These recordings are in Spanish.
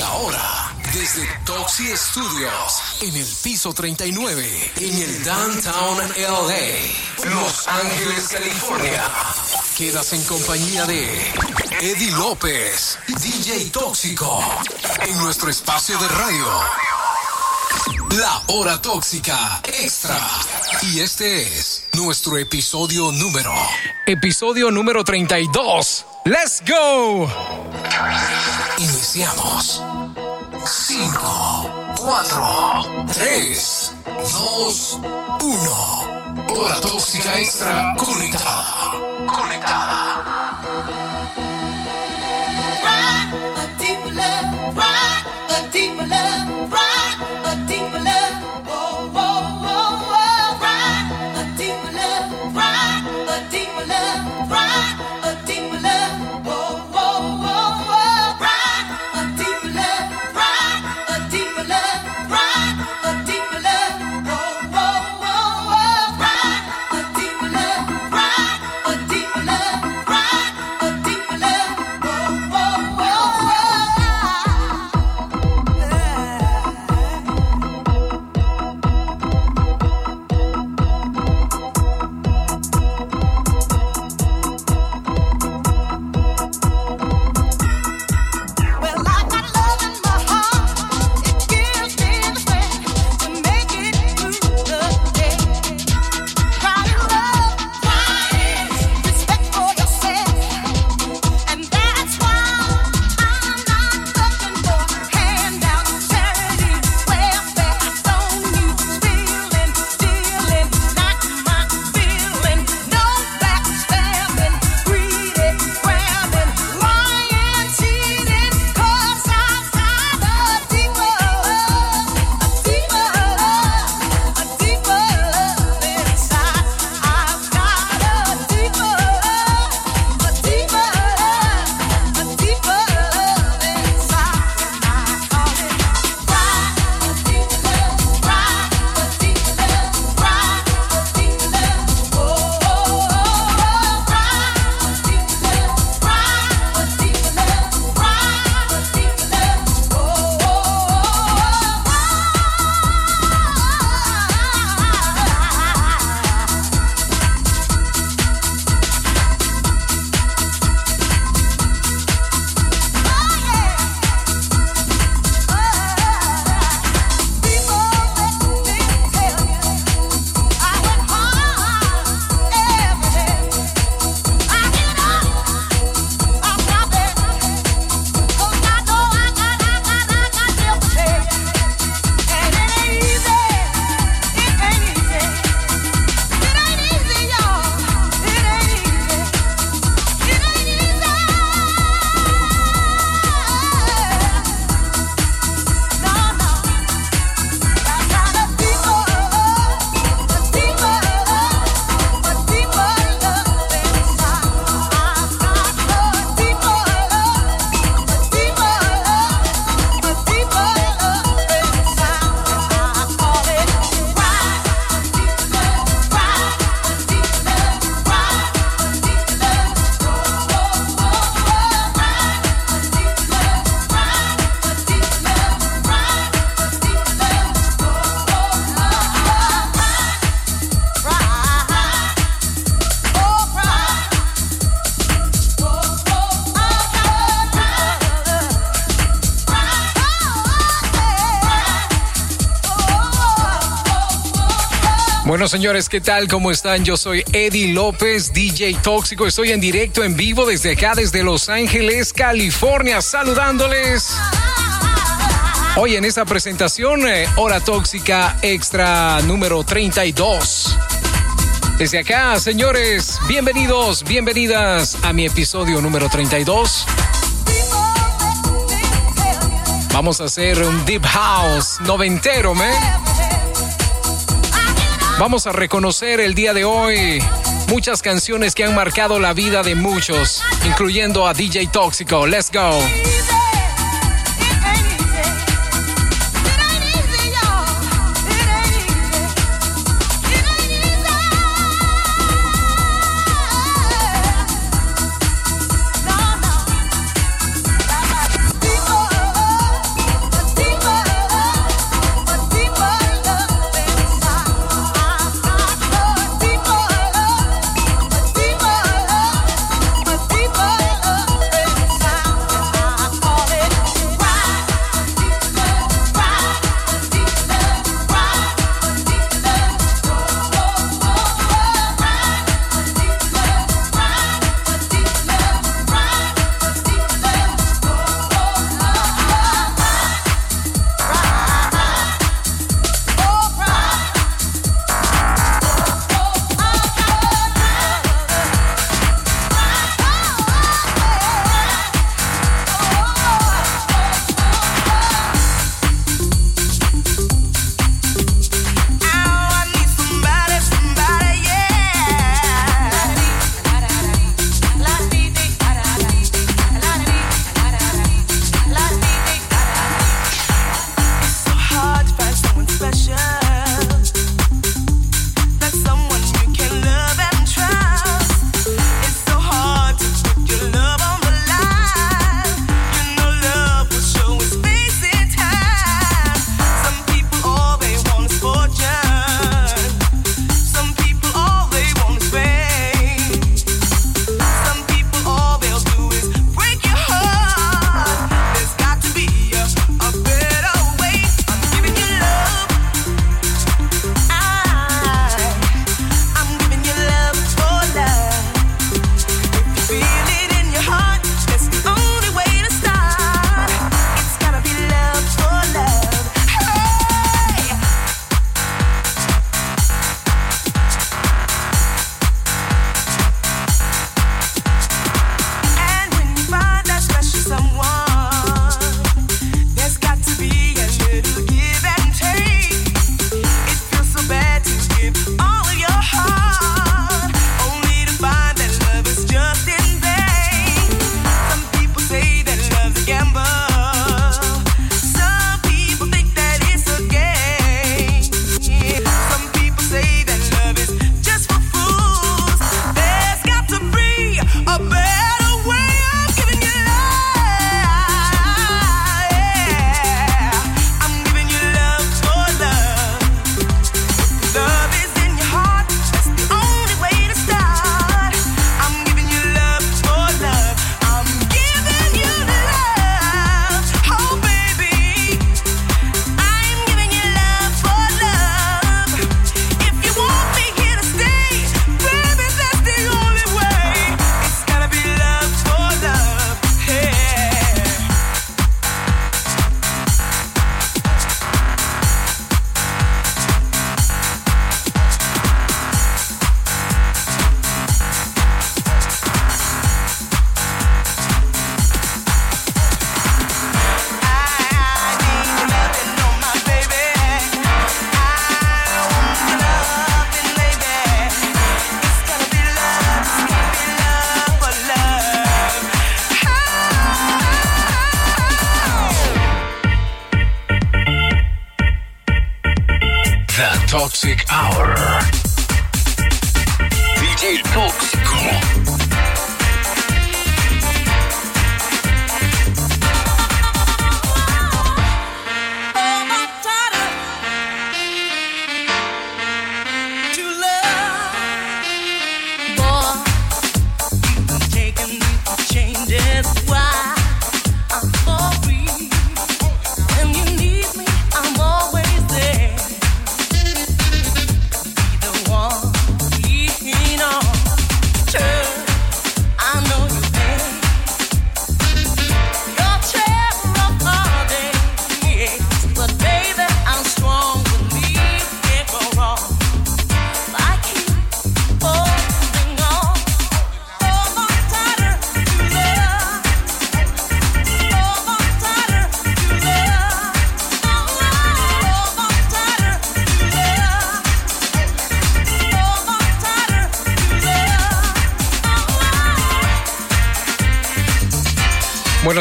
Y ahora, desde Toxi Studios, en el piso 39, en el Downtown LA, Los Ángeles, California. Quedas en compañía de Eddie López, DJ Tóxico, en nuestro espacio de radio. La hora tóxica extra. Y este es nuestro episodio número. Episodio número 32. ¡Let's go! Iniciamos. 5, 4, 3, 2, 1. Hora tóxica extra conectada. Conectada. Señores, ¿qué tal? ¿Cómo están? Yo soy Eddie López, DJ Tóxico. Estoy en directo, en vivo, desde acá, desde Los Ángeles, California, saludándoles. Hoy en esta presentación, eh, Hora Tóxica Extra número 32. Desde acá, señores, bienvenidos, bienvenidas a mi episodio número 32. Vamos a hacer un Deep House noventero, man. Vamos a reconocer el día de hoy muchas canciones que han marcado la vida de muchos, incluyendo a DJ Tóxico. Let's go.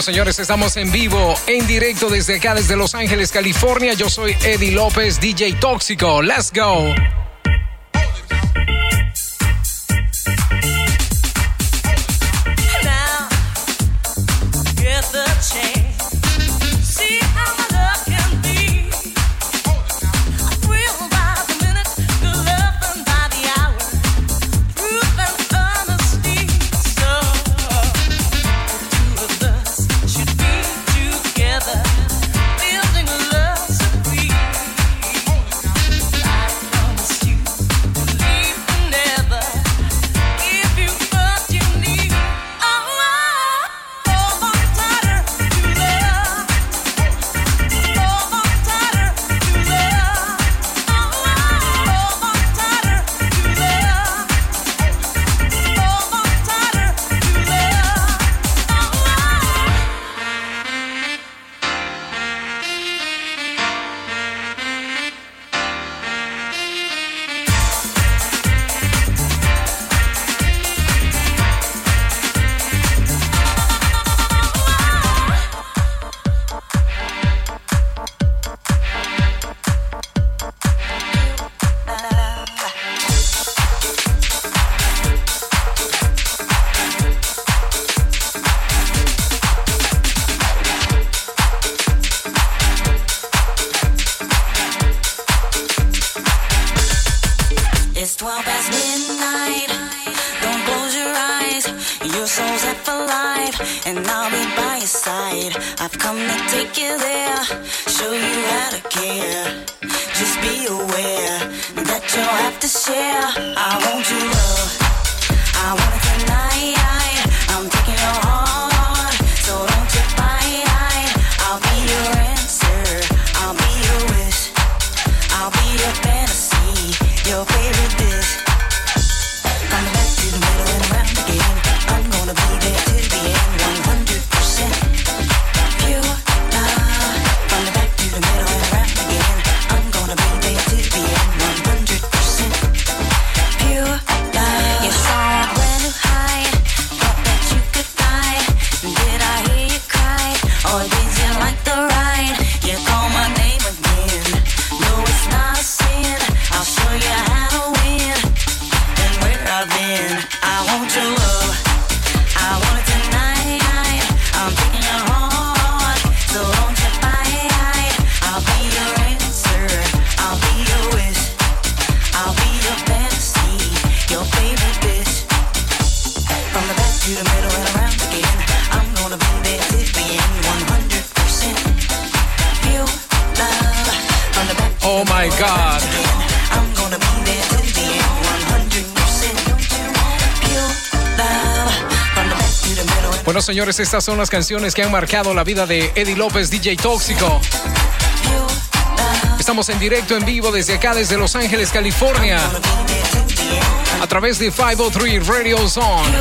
Señores, estamos en vivo, en directo desde acá, desde Los Ángeles, California. Yo soy Eddie López, DJ Tóxico. Let's go. señores, estas son las canciones que han marcado la vida de Eddie López, DJ Tóxico. Estamos en directo, en vivo, desde acá, desde Los Ángeles, California, a través de 503 Radio Zone.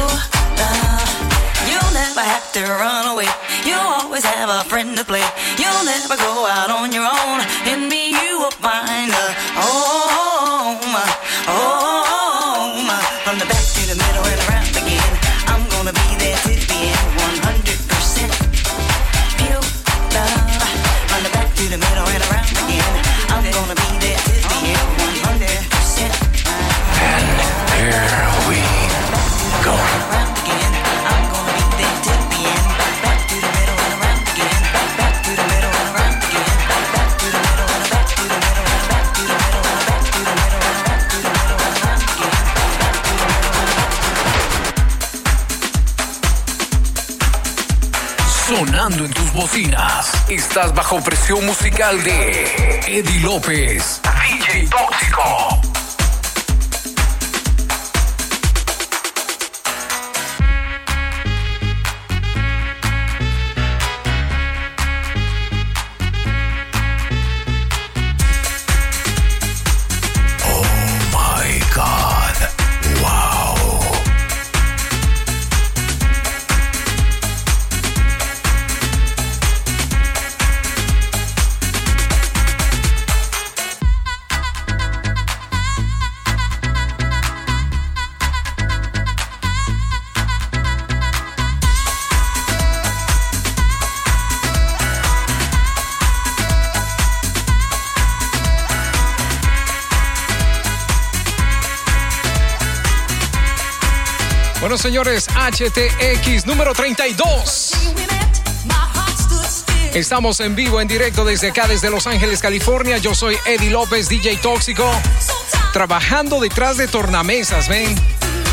Estás bajo presión musical de Eddie López. Señores, HTX número 32. Estamos en vivo, en directo desde acá, desde Los Ángeles, California. Yo soy Eddie López, DJ Tóxico, trabajando detrás de tornamesas, ven.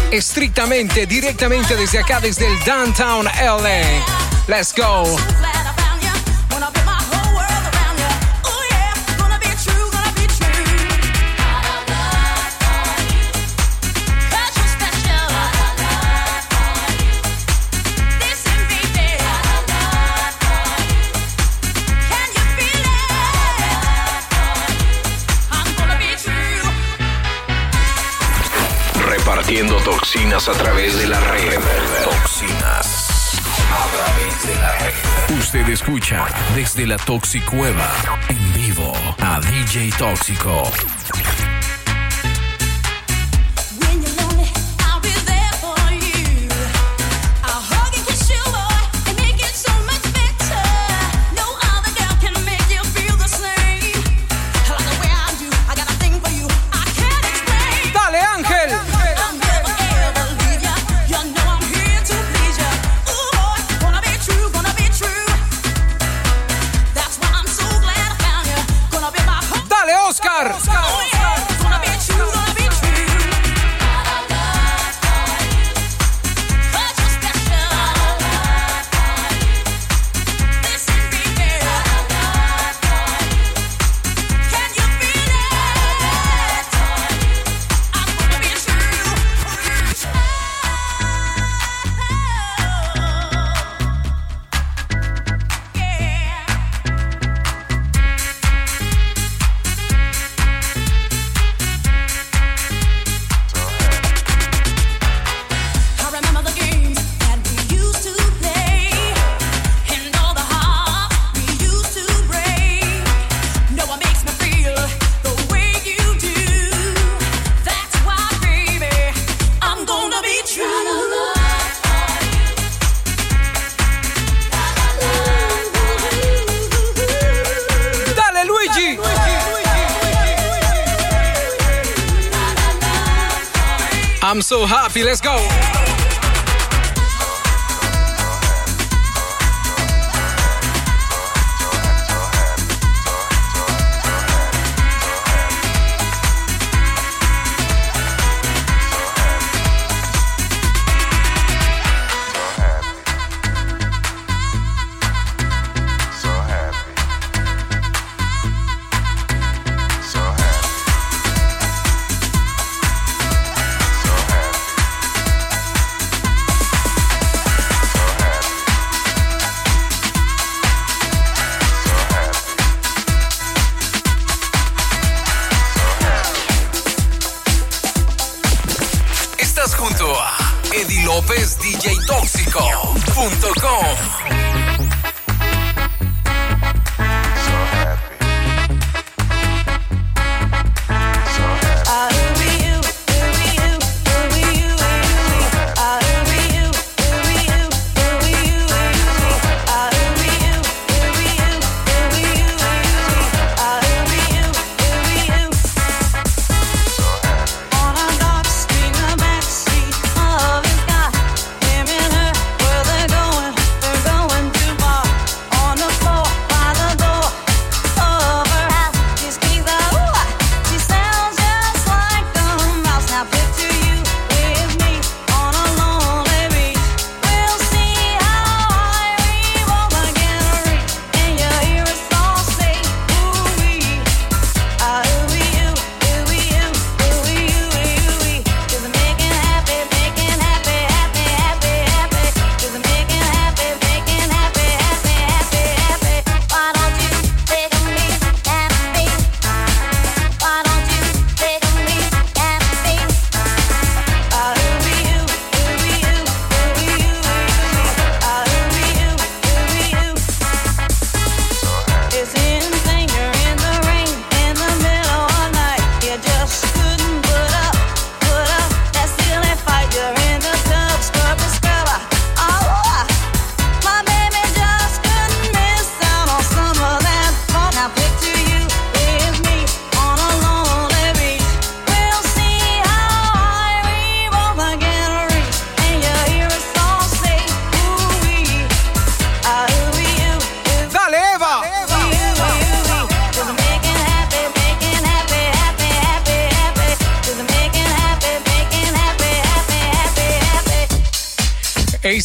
Estrictamente, directamente desde acá, desde el Downtown LA. Let's go. A través de la red. Toxinas a través de la red. Usted escucha desde la Toxicueva en vivo a DJ Tóxico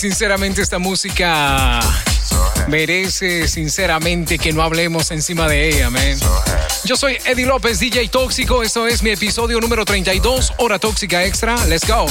sinceramente esta música merece sinceramente que no hablemos encima de ella, man. Yo soy Eddie López, DJ Tóxico. Esto es mi episodio número 32, Hora Tóxica Extra. Let's go.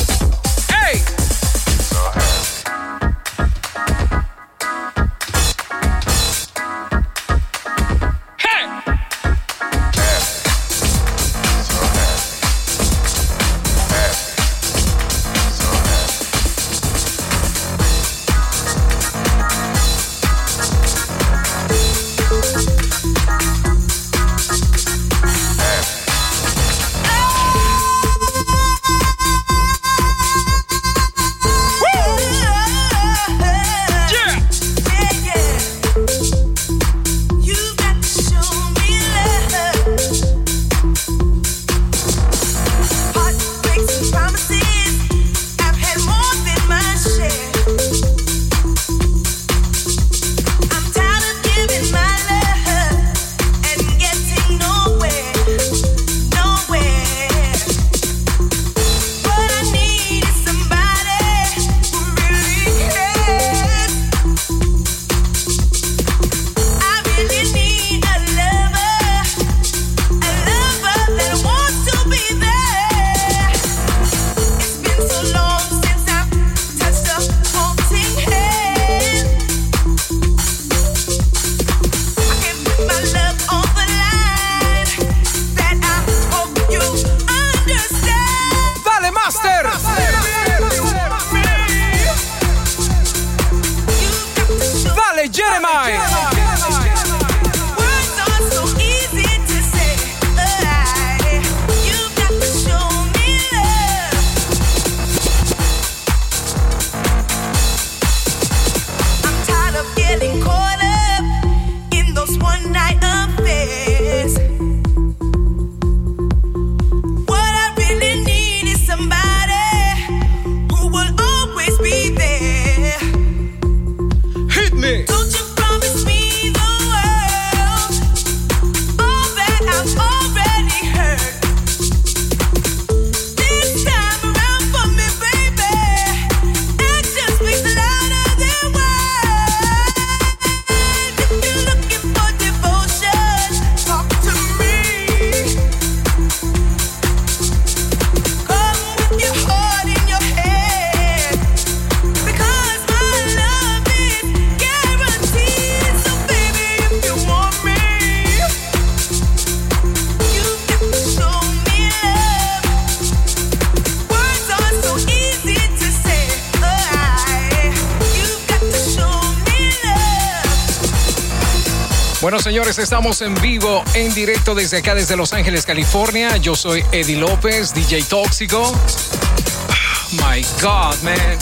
Señores, estamos en vivo, en directo desde acá, desde Los Ángeles, California. Yo soy Eddie López, DJ Tóxico. Oh, my God, man.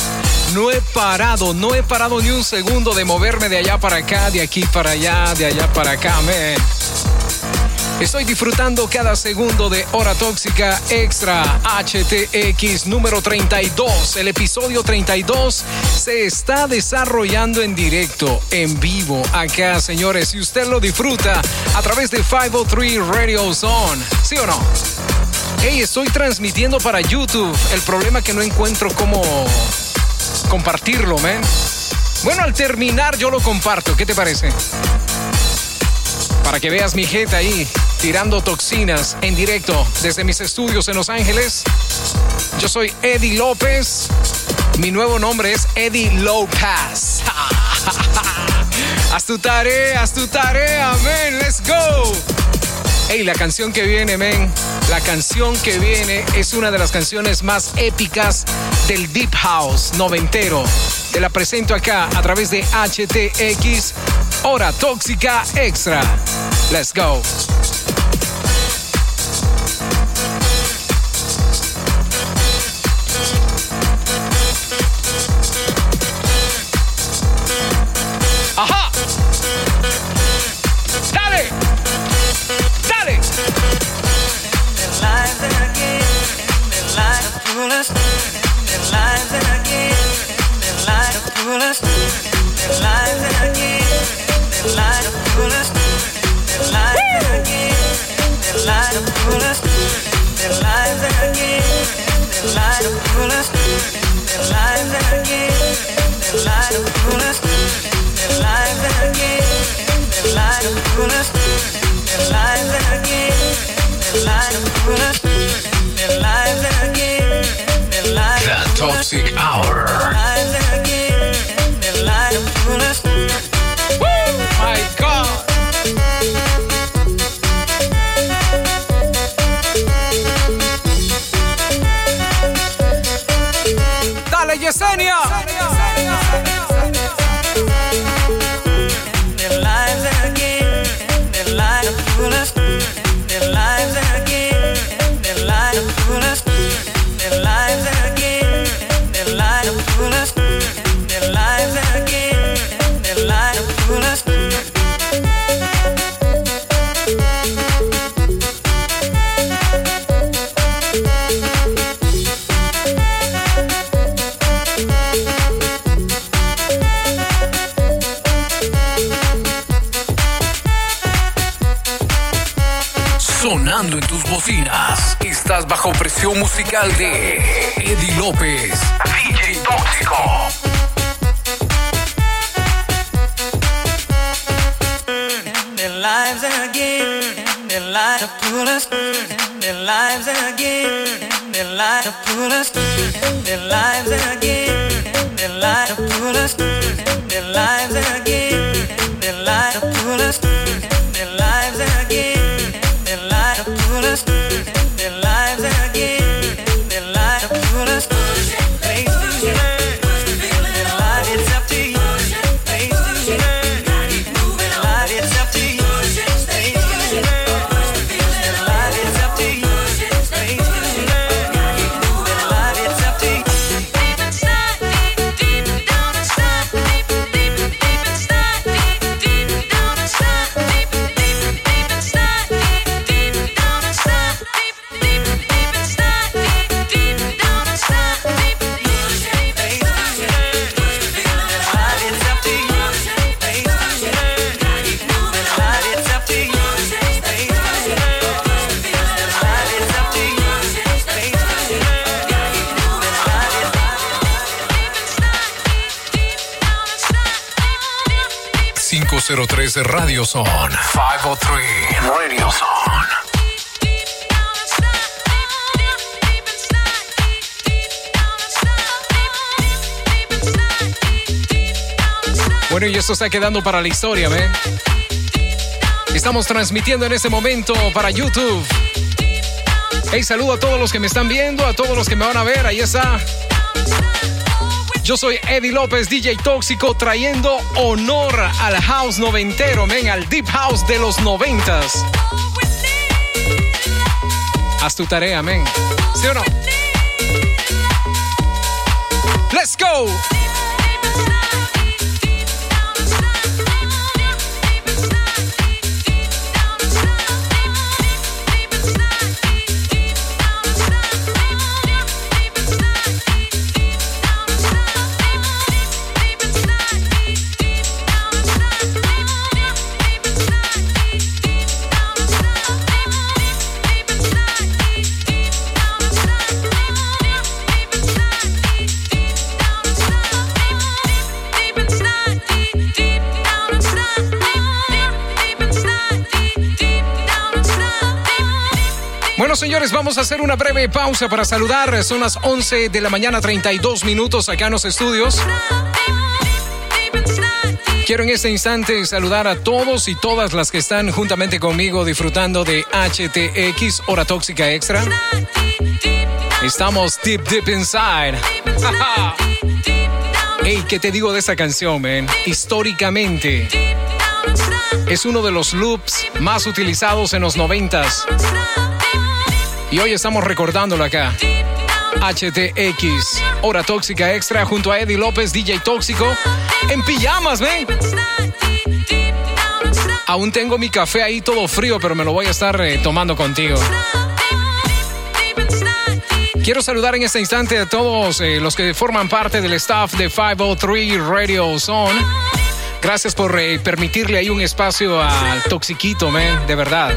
No he parado, no he parado ni un segundo de moverme de allá para acá, de aquí para allá, de allá para acá, man. Estoy disfrutando cada segundo de Hora Tóxica Extra HTX número 32. El episodio 32 se está desarrollando en directo, en vivo, acá, señores. Si usted lo disfruta a través de 503 Radio Zone, ¿sí o no? Hey, estoy transmitiendo para YouTube. El problema es que no encuentro cómo compartirlo, man. Bueno, al terminar yo lo comparto. ¿Qué te parece? Para que veas mi jeta ahí tirando toxinas en directo desde mis estudios en Los Ángeles. Yo soy Eddie López. Mi nuevo nombre es Eddie Lopez. haz tu tarea, haz tu tarea, man. Let's go. Hey, la canción que viene, men, la canción que viene es una de las canciones más épicas del Deep House noventero. Te la presento acá a través de HTX Hora Tóxica Extra. Let's go. Musical Radio Zone. 503 Radio Zone. Bueno, y esto está quedando para la historia, ¿ven? Estamos transmitiendo en este momento para YouTube. Hey, saludo a todos los que me están viendo, a todos los que me van a ver. Ahí está. Yo soy Eddie López, DJ Tóxico, trayendo honor al house noventero, ven, al deep house de los noventas. Haz tu tarea, men. ¿Sí o no? Let's go. Señores, vamos a hacer una breve pausa para saludar. Son las 11 de la mañana, 32 minutos acá en los estudios. Quiero en este instante saludar a todos y todas las que están juntamente conmigo disfrutando de HTX Hora Tóxica Extra. Estamos deep, deep inside. Hey, ¿qué te digo de esa canción, man? Históricamente, es uno de los loops más utilizados en los noventas. Y hoy estamos recordándolo acá. HTX, Hora Tóxica Extra, junto a Eddie López, DJ Tóxico, en pijamas, ven. Aún tengo mi café ahí todo frío, pero me lo voy a estar eh, tomando contigo. Quiero saludar en este instante a todos eh, los que forman parte del staff de 503 Radio Zone. Gracias por eh, permitirle ahí un espacio al Toxiquito, man, de verdad.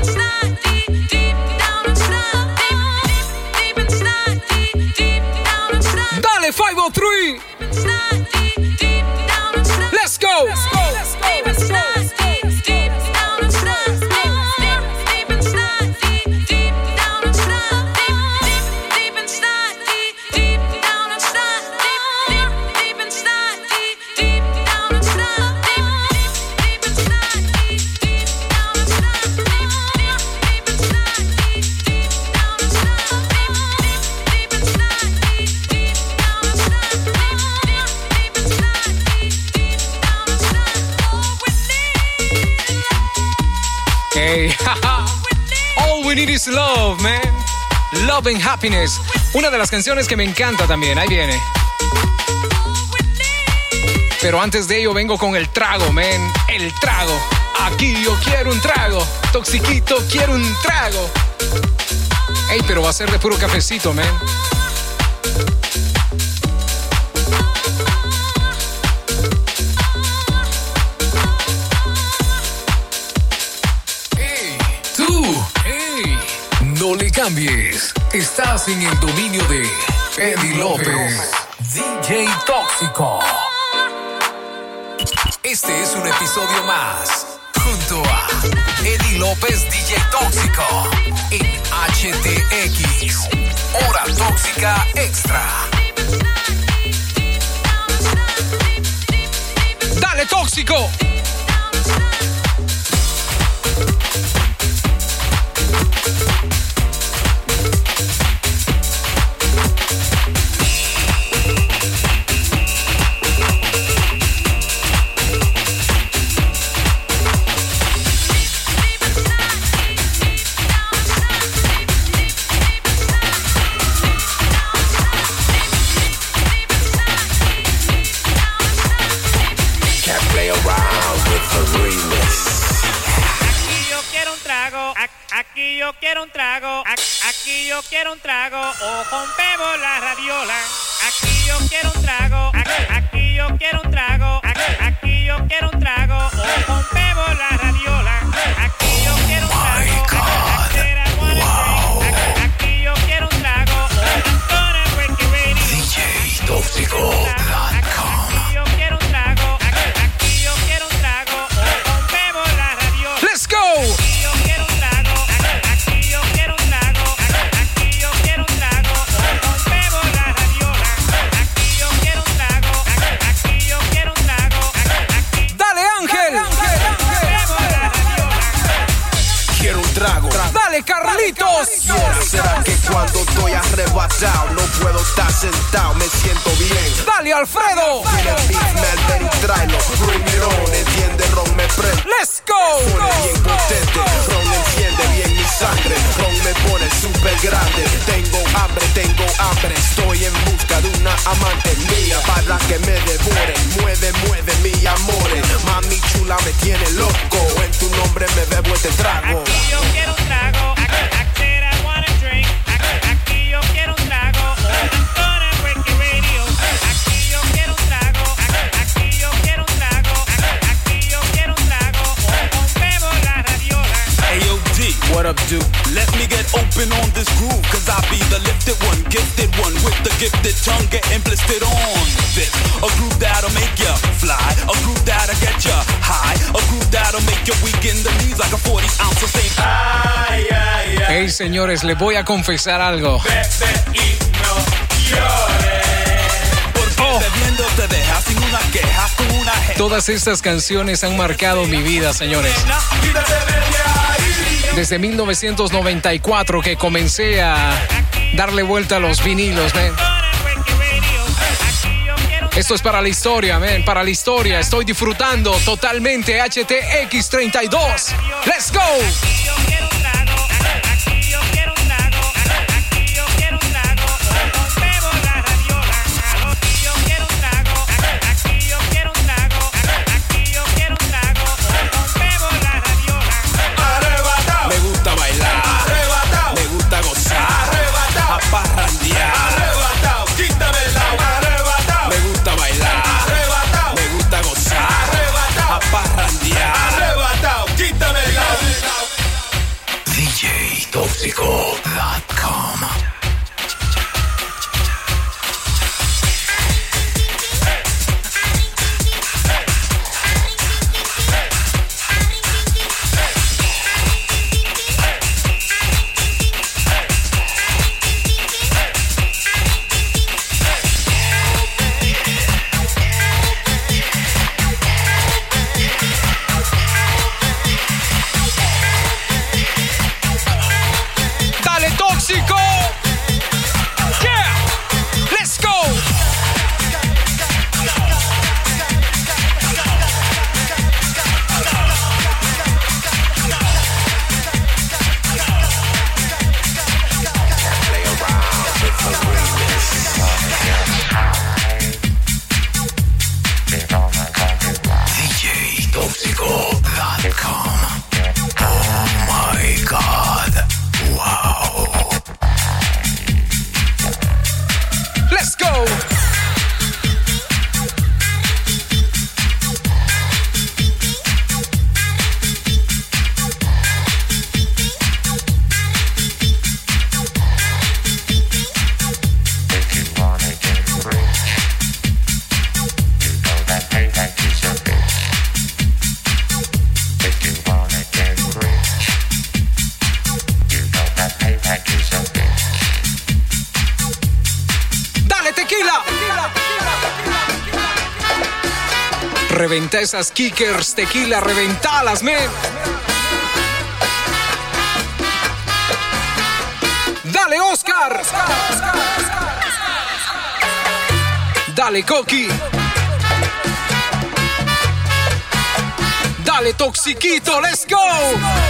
Love, man. Love and Happiness. Una de las canciones que me encanta también. Ahí viene. Pero antes de ello vengo con el trago, man. El trago. Aquí yo quiero un trago. Toxiquito, quiero un trago. Ey, pero va a ser de puro cafecito, man. Estás en el dominio de Eddie López, DJ Tóxico. Este es un episodio más junto a Eddie López DJ Tóxico en HTX, Hora Tóxica Extra. Dale Tóxico. voy a confesar algo. Oh. Todas estas canciones han marcado mi vida, señores. Desde 1994 que comencé a darle vuelta a los vinilos. Esto es para la historia, man, para la historia. Estoy disfrutando totalmente HTX32. ¡Let's go! Esas kickers, tequila, reventalas, men. Dale, Oscar. Dale, Coqui. Dale, Toxiquito, let's go.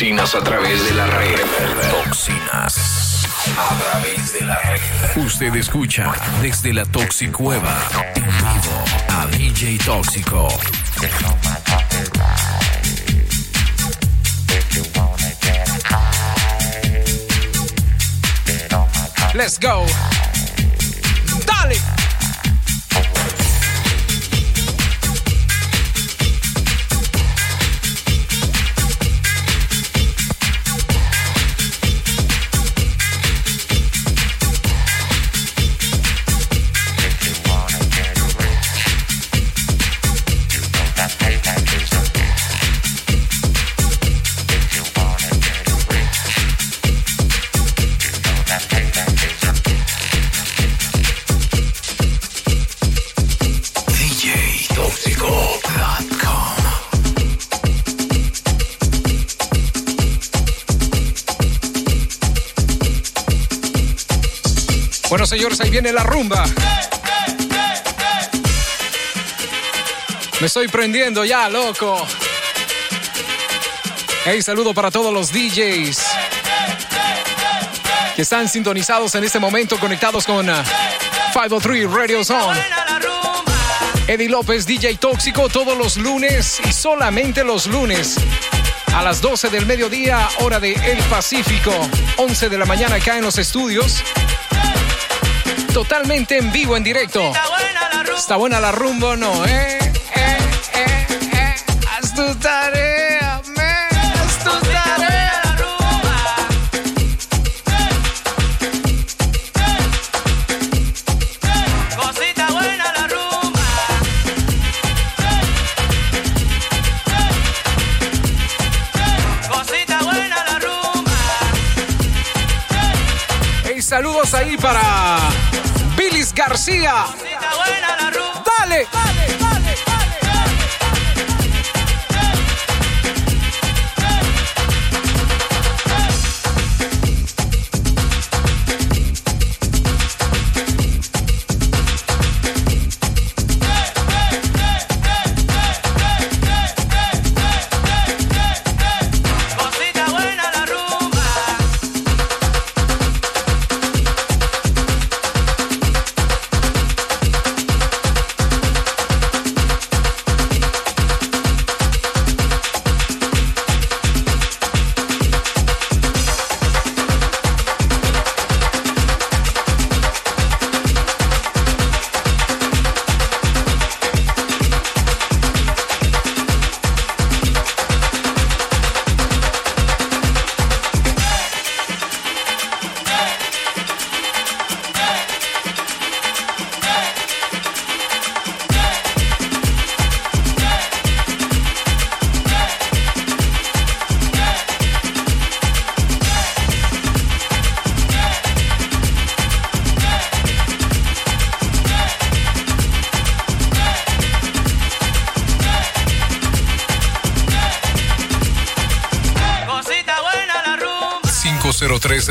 Toxinas a través de la red. Toxinas a través de la red. Usted escucha desde la Toxicueva en vivo a DJ Tóxico. Let's go. Bueno, señores, ahí viene la rumba. Me estoy prendiendo ya, loco. Hey, saludo para todos los DJs que están sintonizados en este momento, conectados con ah, 503 Radio Zone. Eddie López, DJ Tóxico, todos los lunes y solamente los lunes. A las 12 del mediodía, hora de El Pacífico. 11 de la mañana acá en los estudios. Totalmente en vivo, en directo. Está buena la rumba o no, ¿eh? Eh, eh, eh. Haz tu tarea. Haz tu tarea. Cosita buena la rumba. Cosita buena la rumba. Hey, saludos ahí para García. Dale.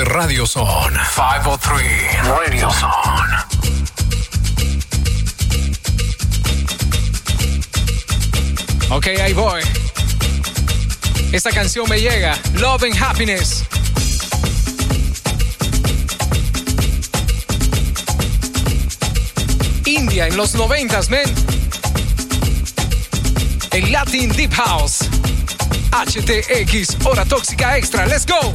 Radio Zone. 503 Radio Zone. Ok, ahí voy. Esta canción me llega. Love and Happiness. India en los noventas, men. El Latin Deep House. HTX, hora tóxica extra. Let's go.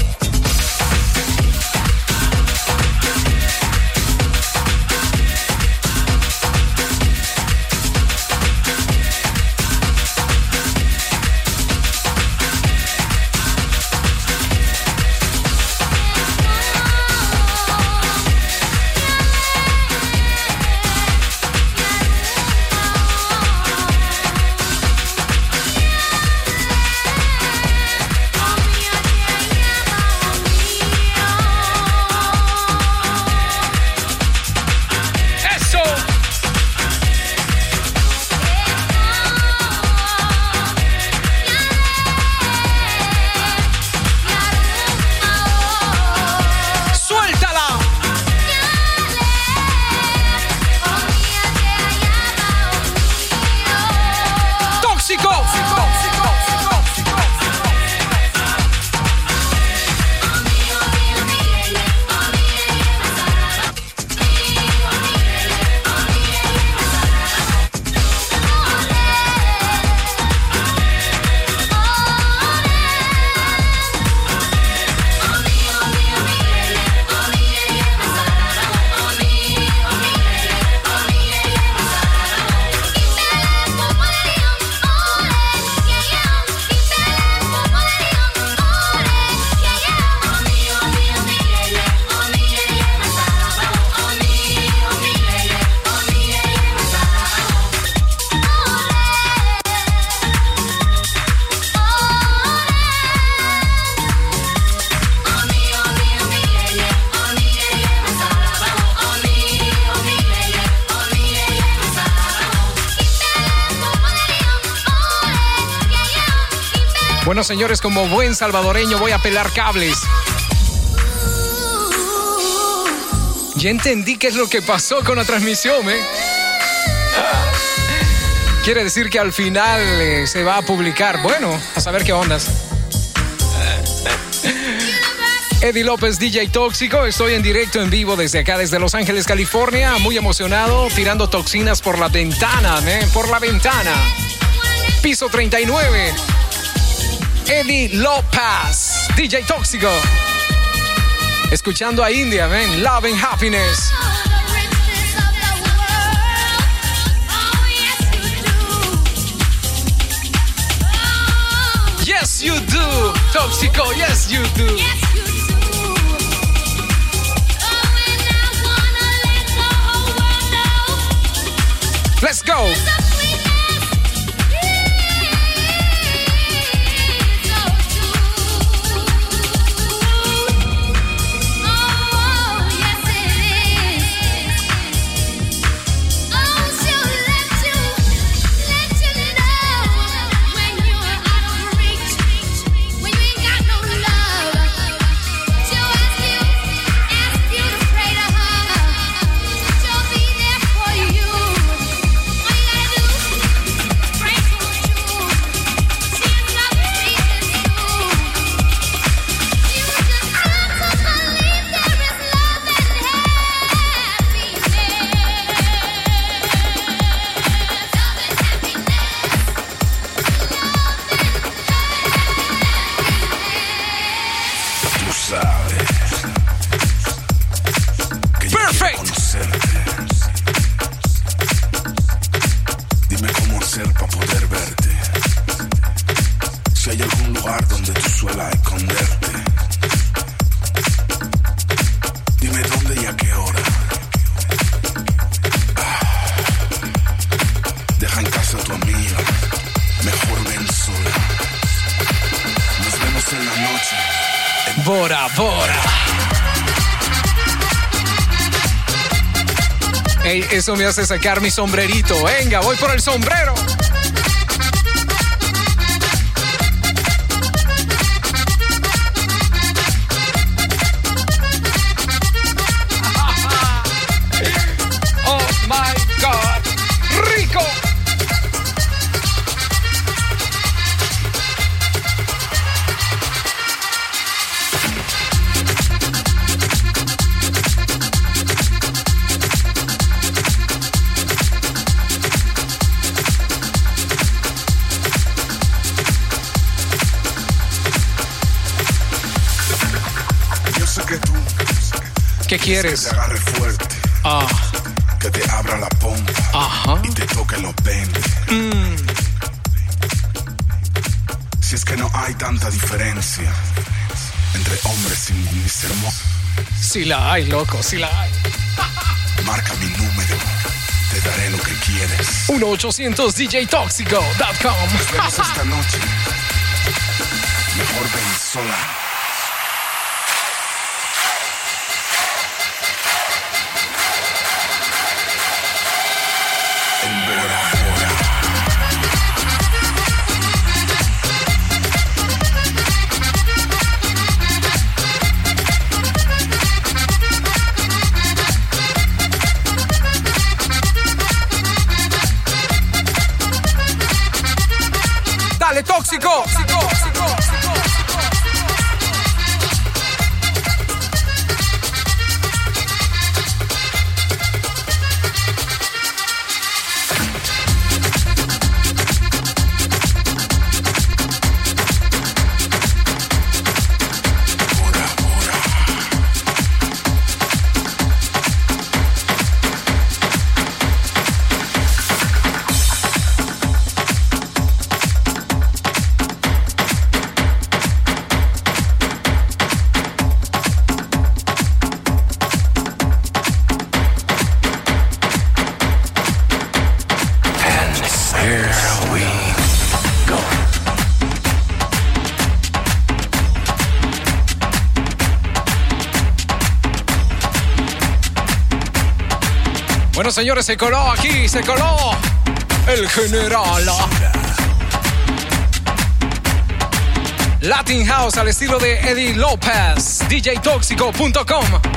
Señores, como buen salvadoreño voy a pelar cables. Ya entendí qué es lo que pasó con la transmisión, ¿eh? Quiere decir que al final eh, se va a publicar. Bueno, a saber qué ondas. Eddie López, DJ Tóxico. Estoy en directo, en vivo desde acá, desde Los Ángeles, California. Muy emocionado, tirando toxinas por la ventana, ¿eh? Por la ventana. Piso 39. Eddie López, DJ Tóxico. Escuchando a India, man. Love and Happiness. Yes, you do. Tóxico, yes, you do. Let's go. Eso me hace sacar mi sombrerito. Venga, voy por el sombrero. ¿Qué que te agarre fuerte, Ah, que te abra la pompa Ajá. y te toque los pendes. Si es que no hay tanta diferencia entre hombres y mujeres hermosas, sí la hay, loco, sí la hay. marca mi número, te daré lo que quieres. 1-800-DJTóxico.com. Nos vemos esta noche. Mejor ven sola. Señores, se coló aquí, se coló el general. Latin House al estilo de Eddie López, djtóxico.com.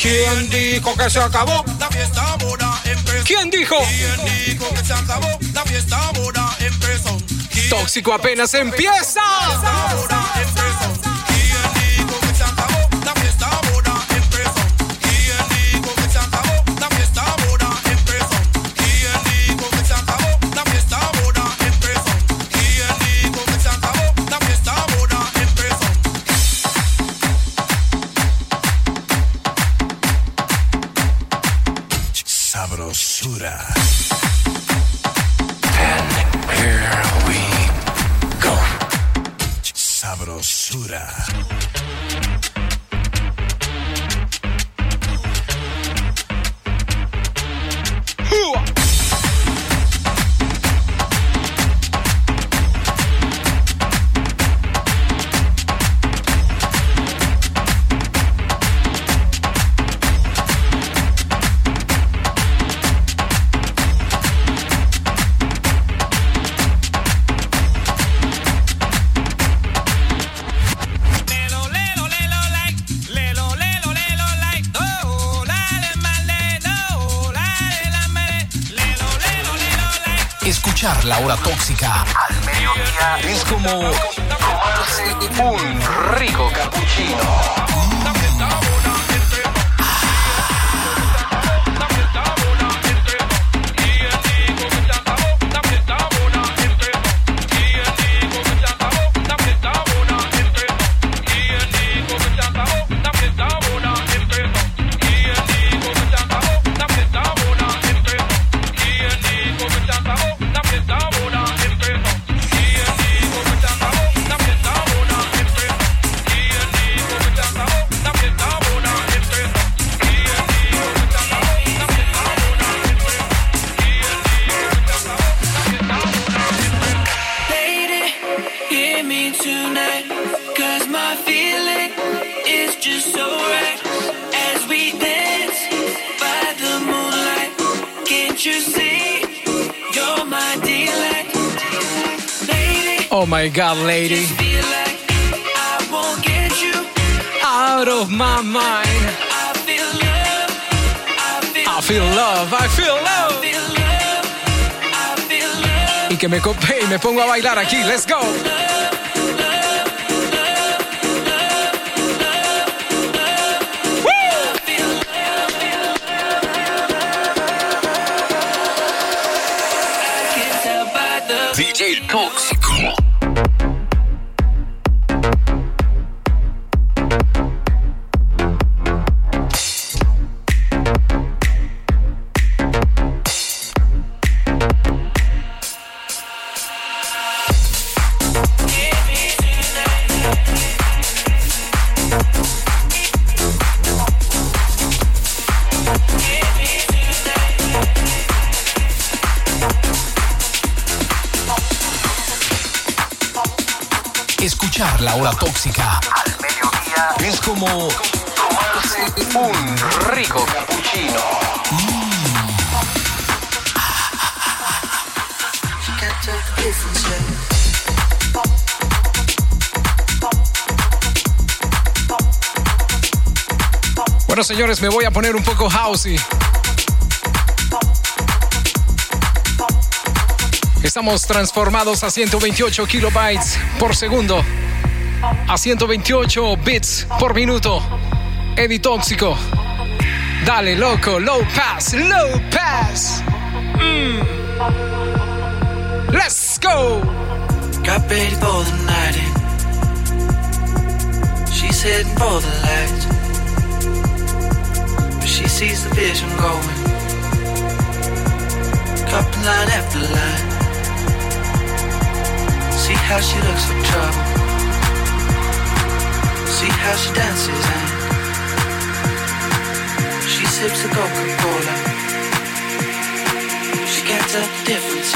¿Quién dijo que se acabó? La fiesta ahora empezó. ¿Quién dijo? ¿Quién dijo que se acabó? La fiesta ahora empezó. ¿Quién Tóxico apenas empieza. ahora empezó? Es que me copé y me pongo a bailar aquí. Let's go. Bueno, señores, me voy a poner un poco housey. Estamos transformados a 128 kilobytes por segundo, a 128 bits por minuto. Eddie Tóxico. Dale, loco, low pass, low pass. Mm. Let's go. Got ready for the night. She's for the lights. Sees the vision going. Cupping line after line. See how she looks for trouble. See how she dances and she sips the Coca-Cola. She can't the difference.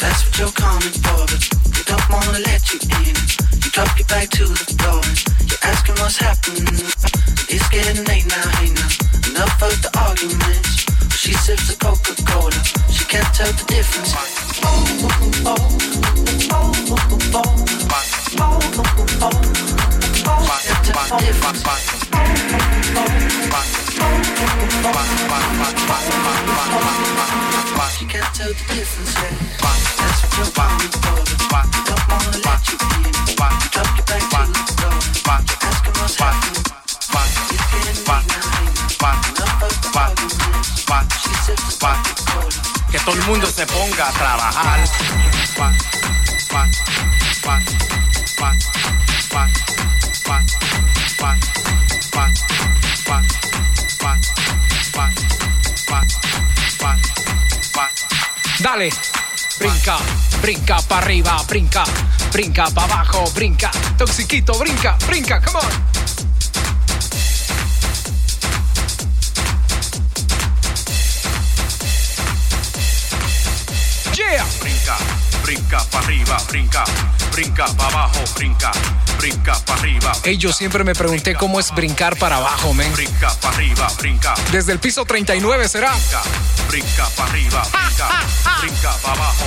That's what you're coming for, but we don't wanna let you in. You drop your back to the floor asking what's happening. It's getting late now, hey now. Enough of the arguments. She sips the Coca-Cola. She can't tell the difference. She can't tell the difference. That's what you're coming for, don't wanna let you in. Drop your back to Que todo el mundo se ponga a trabajar. Dale. Brinca, brinca para arriba, brinca, brinca para abajo, brinca. Toxiquito, brinca, brinca, come on. Brinca, para arriba, brinca, brinca para abajo, brinca, brinca para arriba. Ey, yo siempre me pregunté cómo es brincar para abajo, men. Brinca para arriba, brinca, Desde el piso 39 será. brinca, brinca para arriba, brinca, brinca para abajo.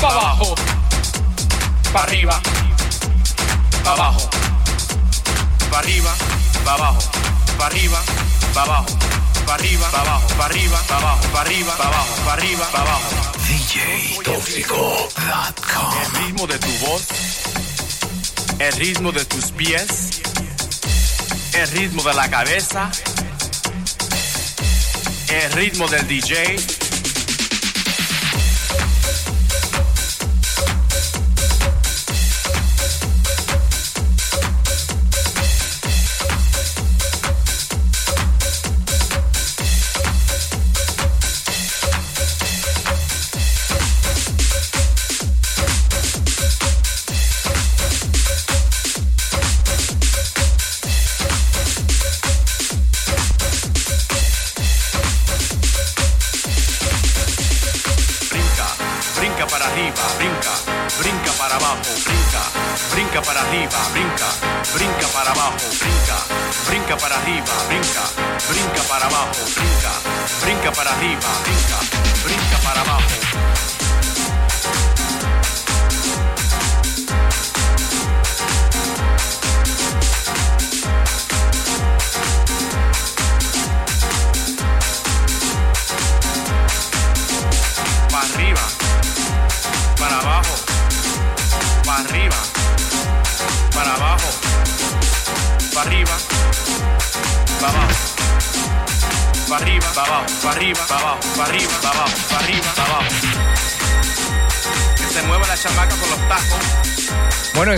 Para abajo. para arriba, para abajo, para arriba, para abajo, para arriba, para abajo, para arriba, para abajo, para arriba, para abajo, para arriba, para abajo, para arriba, para abajo. DJTóxico.com El ritmo de tu voz, el ritmo de tus pies, el ritmo de la cabeza, el ritmo del DJ. Brinca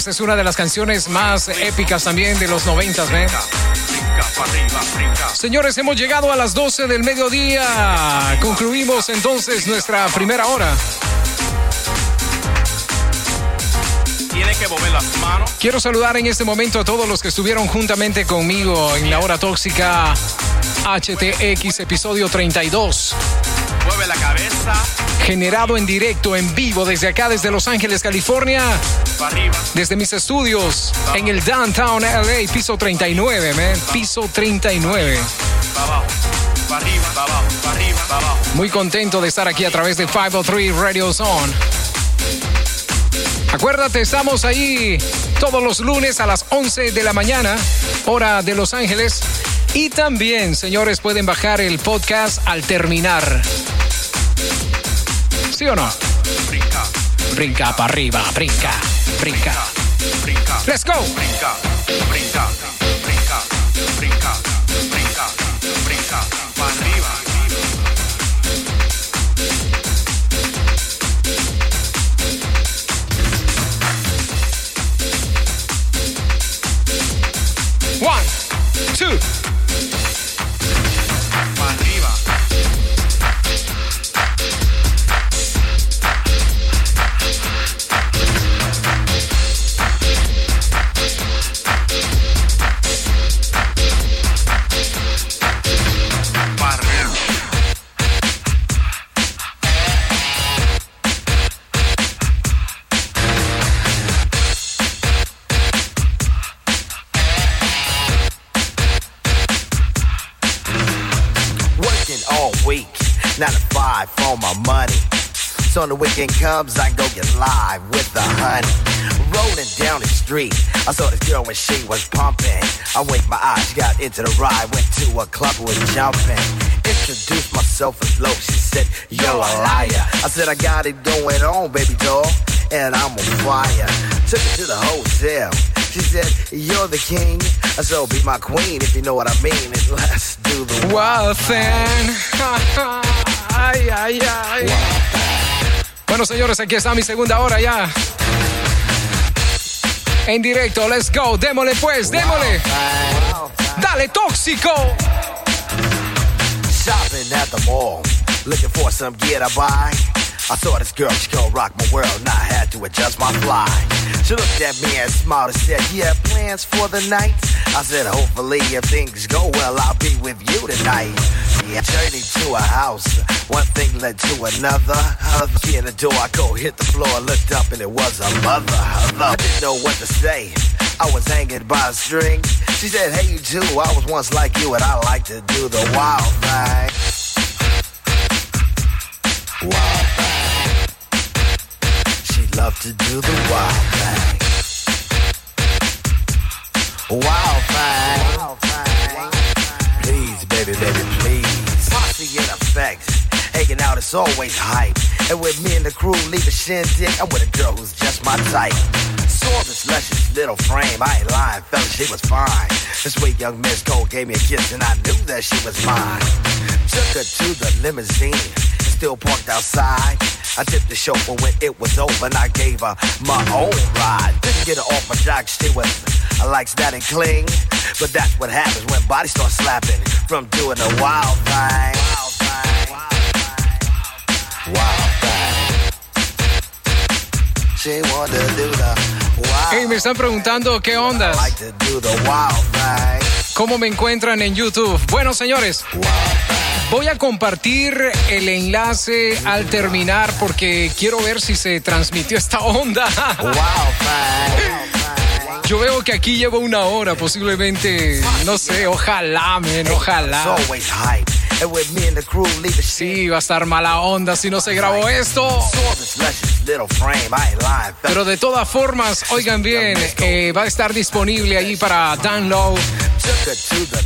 esta es una de las canciones más épicas también de los noventas, arriba, brinca. Señores, hemos llegado a las 12 del mediodía. Concluimos entonces nuestra primera hora. Tiene que mover las manos. Quiero saludar en este momento a todos los que estuvieron juntamente conmigo en la hora tóxica HTX episodio 32, Mueve la cabeza, generado en directo, en vivo, desde acá, desde Los Ángeles, California, desde mis estudios en el Downtown LA, piso 39, man, piso 39. para abajo, para arriba, para abajo, para arriba, para abajo. Muy contento de estar aquí a través de 503 Radio Zone. Acuérdate, estamos ahí todos los lunes a las 11 de la mañana, hora de Los Ángeles. Y también, señores, pueden bajar el podcast al terminar. ¿Sí o no? Brinca, Brinca para arriba, brinca, brinca. brinca. Let's go. Brinca, brinca, brinca, brinca, brinca, brinca, So when the weekend comes, I go get live with the honey. Rolling down the street, I saw this girl when she was pumping. I winked my eyes, she got into the ride, went to a club, was jumping. Introduced myself as low, she said, You're a liar. I said, I got it going on, baby doll, and I'm on fire. Took her to the hotel. She said, You're the king. I said, "Oh, Be my queen if you know what I mean. And let's do the Wild fan. Ay, ay, ay. Bueno, señores, aquí está mi segunda hora ya. En directo, let's go. Démole pues, démole. Dale, tóxico. Shopping at the mall, looking for some gear to buy. I saw this girl, she gon' rock my world, and I had to adjust my fly. She looked at me and smiled and said, You have plans for the night? I said, Hopefully, if things go well, I'll be with you tonight. Journey to a house, one thing led to another. Other in the door, I go hit the floor, looked up, and it was a mother. I didn't know what to say. I was hanging by a string. She said, Hey, you too. I was once like you, and I like to do the wild thing. Wild thing. She loved to do the wild thing. Wild thing. Wild thing. Please, baby, baby, please. Posse in effect. Hanging out is always hype. And with me and the crew leave a shindig, I'm with a girl who's just my type. Saw this luscious little frame. I ain't lying, fella, she was fine. This sweet young Miss Cole gave me a kiss, and I knew that she was mine. Took her to the limousine, still parked outside. I tipped the chauffeur when it was over, and I gave her my own ride. Didn't get her off my jock, she was. I likes that and cling, but that's what happens when bodies start slapping from doing a wild thing. Wild thing. Wild thing. She wanted to do the wild Hey, me están preguntando qué ondas. like to do the wild thing. ¿Cómo me encuentran en YouTube? Bueno, señores, Wild thing. Voy a compartir el enlace al terminar porque quiero ver si se transmitió esta onda. Yo veo que aquí llevo una hora, posiblemente, no sé, ojalá, men, ojalá. Sí, va a estar mala onda si no se grabó esto. Pero de todas formas, oigan bien, eh, va a estar disponible ahí para download.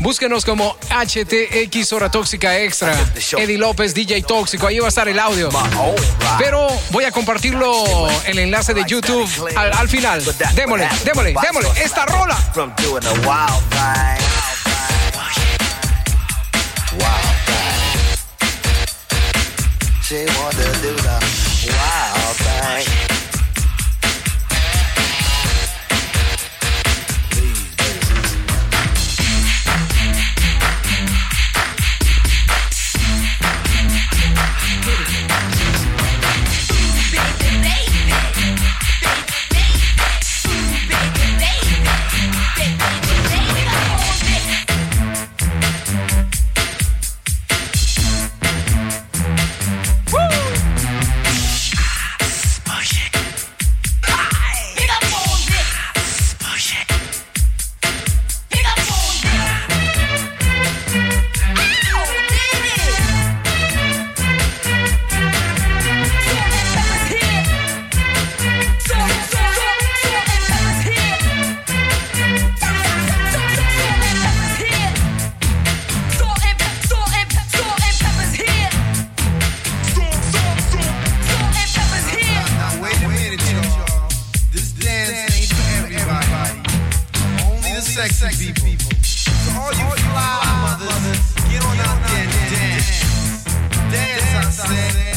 Búsquenos como HTX Hora Tóxica Extra. Eddie López, DJ Tóxico. Ahí va a estar el audio. Pero voy a compartirlo el enlace de YouTube al, al final. Démosle, démosle, démosle. Esta rola. From doing a wild thing. Wild thing. She want to do the wild thing. The sexy people. So all you fly mothers, get on out there and dance. Dance, I said.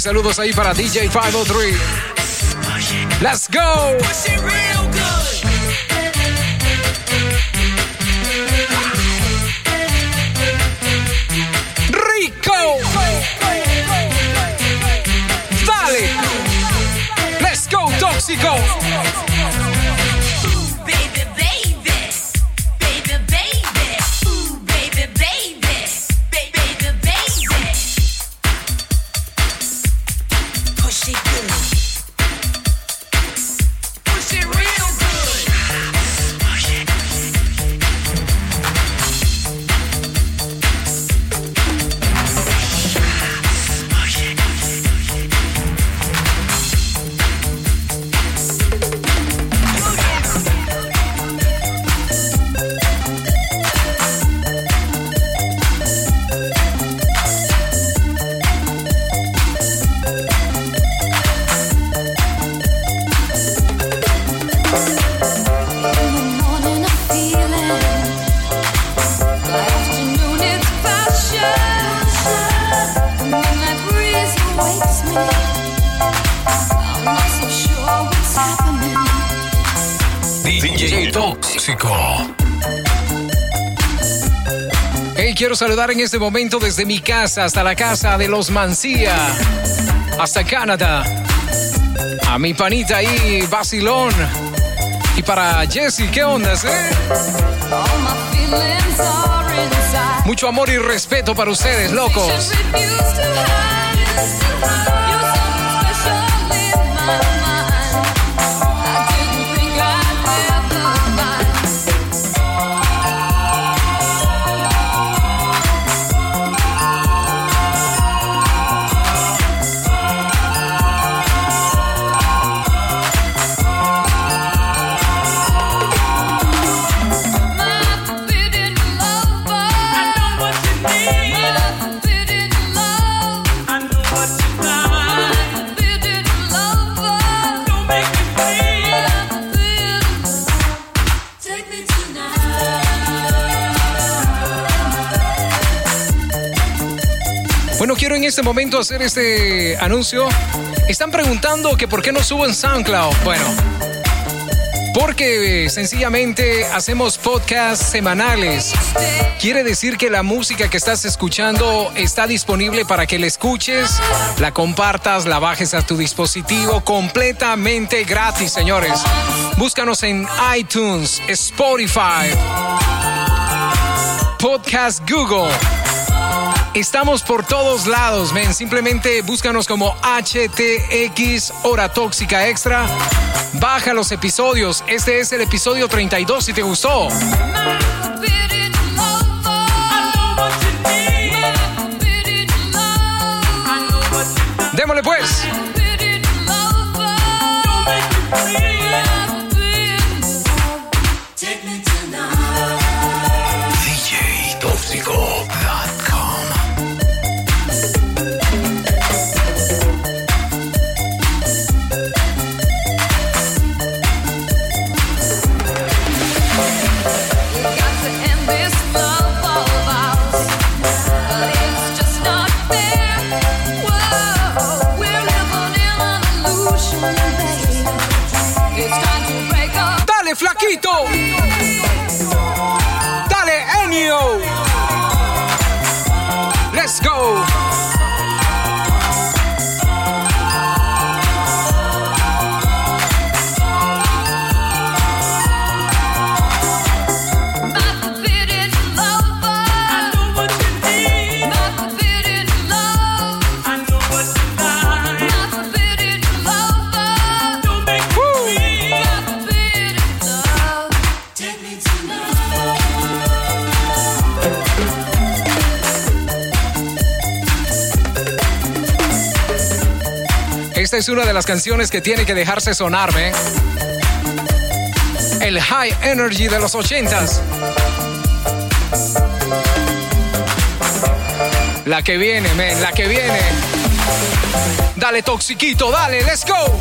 Saludos ahí para DJ 503. Let's go. Saludar en este momento desde mi casa hasta la casa de los Mancía, hasta Canadá. A mi panita ahí, Basilón. Y para Jesse, ¿qué ondas, eh? Mucho amor y respeto para ustedes, locos. Este momento hacer este anuncio Están preguntando que por qué no subo en SoundCloud. Bueno, porque sencillamente hacemos podcasts semanales. Quiere decir que la música que estás escuchando está disponible para que la escuches, la compartas, la bajes a tu dispositivo completamente gratis, señores. Búscanos en iTunes, Spotify, Podcast Google. Estamos por todos lados, men. Simplemente búscanos como HTX Hora Tóxica Extra. Baja los episodios. Este es el episodio 32 si te gustó. Démosle pues. Es una de las canciones que tiene que dejarse sonarme. El high energy de los ochentas. La que viene, men, la que viene. Dale, toxiquito, dale, let's go.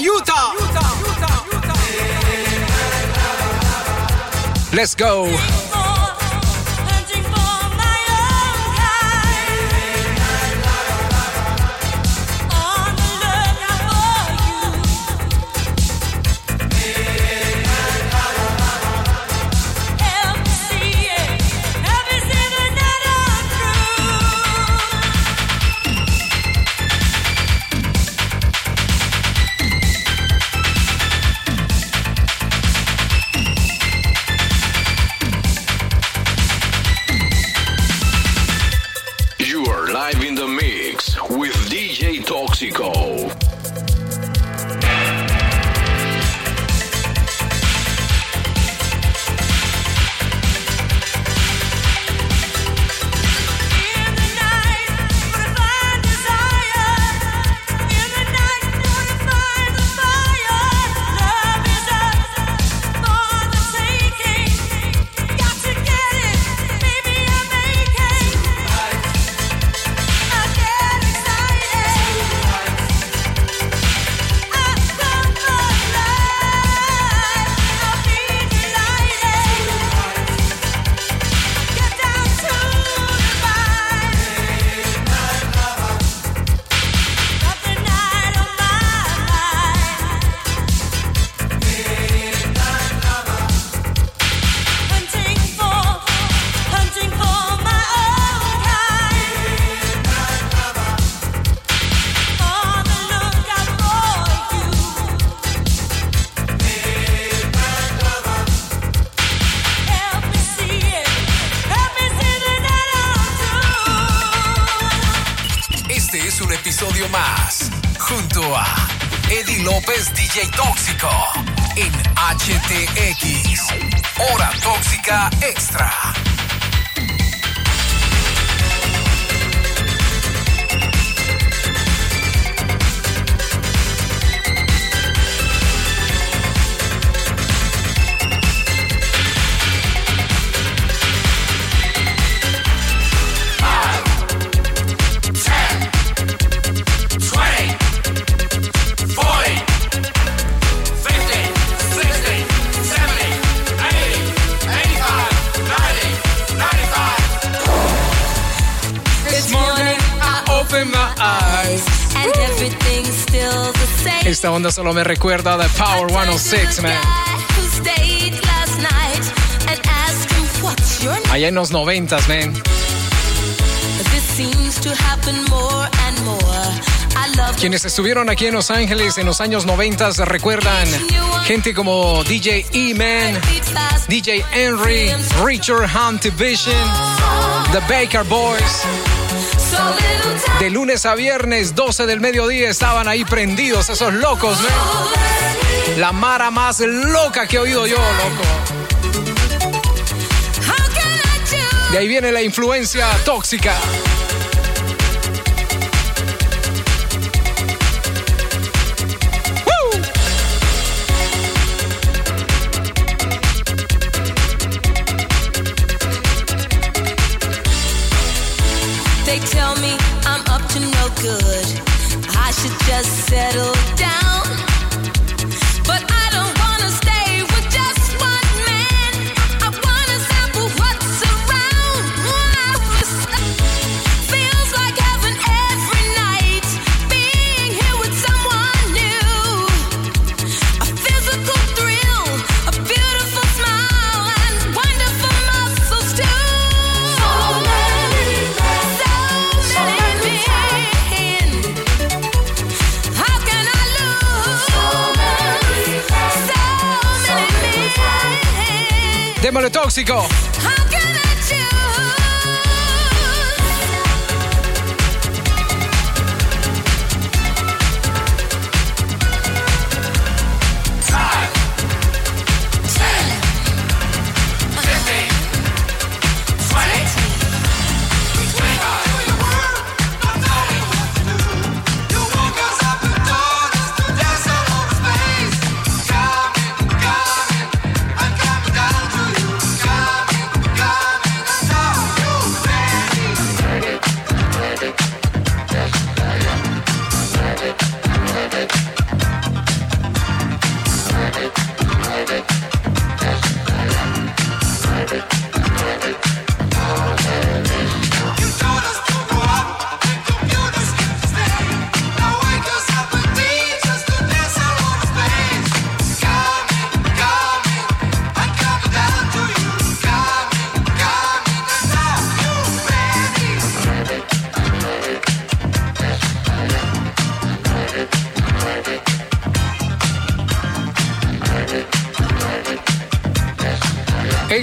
Hasta Utah. Let's go. Onda solo me recuerda de Power 106, man. Allá en los noventas, man. Quienes estuvieron aquí en Los Ángeles en los años 90 recuerdan gente como DJ E-Man, DJ Henry, Richard Hunt Division, The Baker Boys. De lunes a viernes, 12 del mediodía, estaban ahí prendidos esos locos. La mara más loca que he oído yo, loco. De ahí viene la influencia tóxica.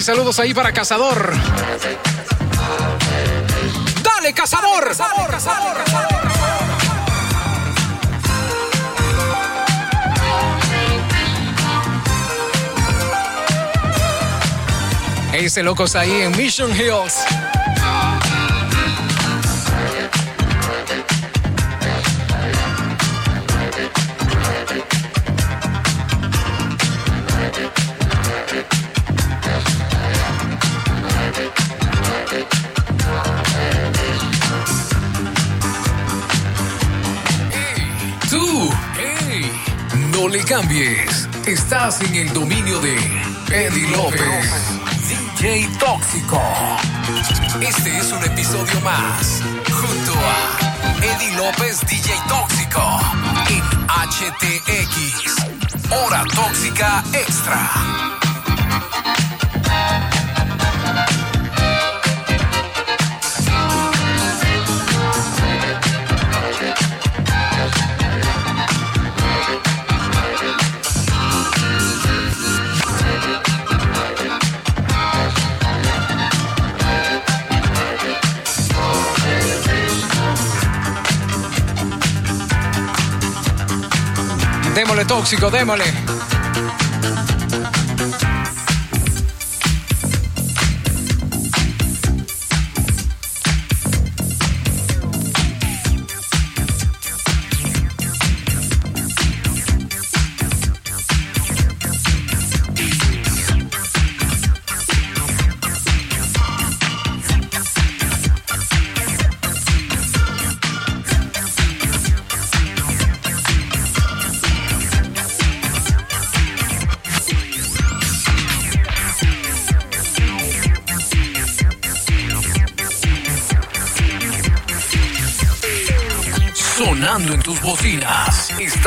Saludos ahí para Cazador. ¡Dale, Cazador! Ese locos ahí en Mission Hills. Cambies. Estás en el dominio de Eddie López, DJ Tóxico. Este es un episodio más junto a Eddie López, DJ Tóxico en HTX. Hora Tóxica Extra. Démosle tóxico, démosle.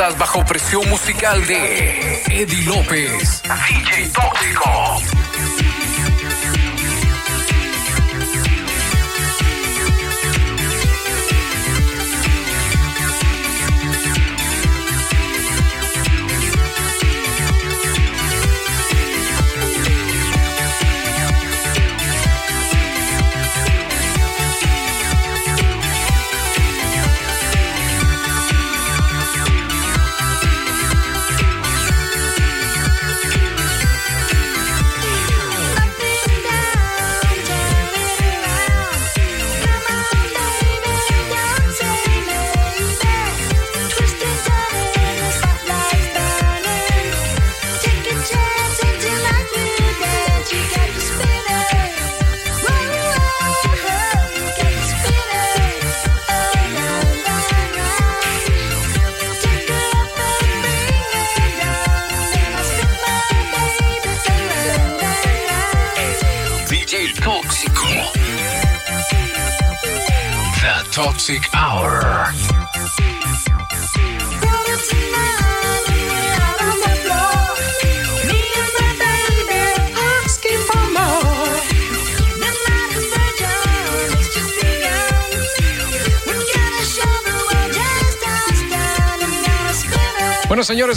Bajo presión musical de Eddie López. DJ Tóxico.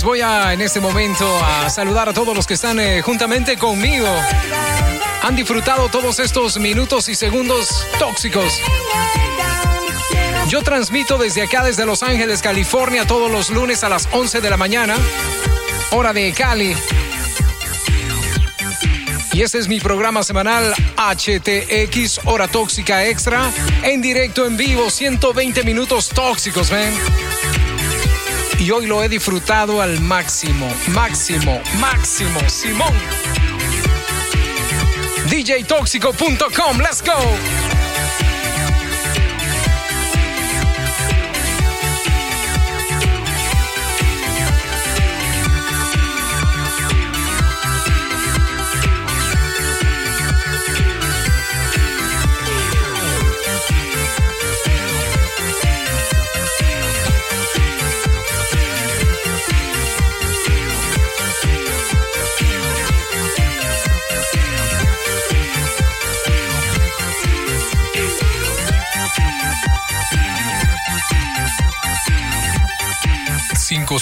Voy a en este momento a saludar a todos los que están eh, juntamente conmigo. Han disfrutado todos estos minutos y segundos tóxicos. Yo transmito desde acá, desde Los Ángeles, California, todos los lunes a las 11 de la mañana, hora de Cali. Y este es mi programa semanal HTX, Hora Tóxica Extra, en directo, en vivo, 120 minutos tóxicos, ven. Y hoy lo he disfrutado al máximo, máximo, máximo, Simón. DJTóxico.com, let's go.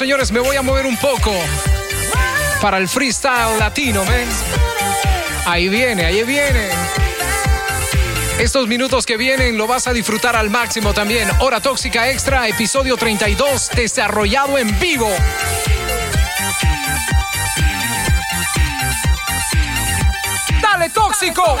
Señores, me voy a mover un poco para el freestyle latino, ¿ven? Ahí viene, ahí viene. Estos minutos que vienen lo vas a disfrutar al máximo también. Hora Tóxica Extra, episodio 32, desarrollado en vivo. ¡Dale, tóxico!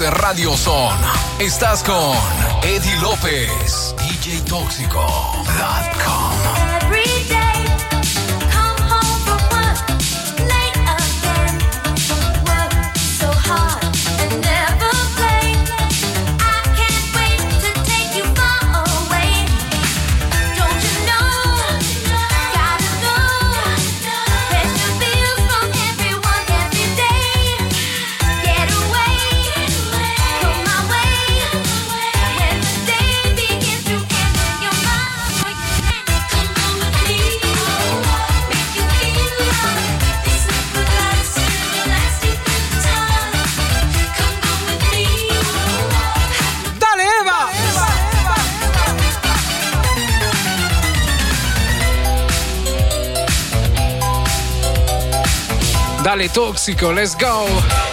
es Radio Son. Estás con Eddie López, DJ Tóxico. Toxico, let's go!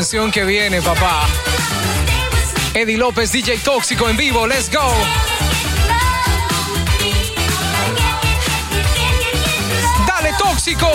canción que viene, papá. Eddie López, DJ Tóxico en vivo, let's go. Dale, Tóxico.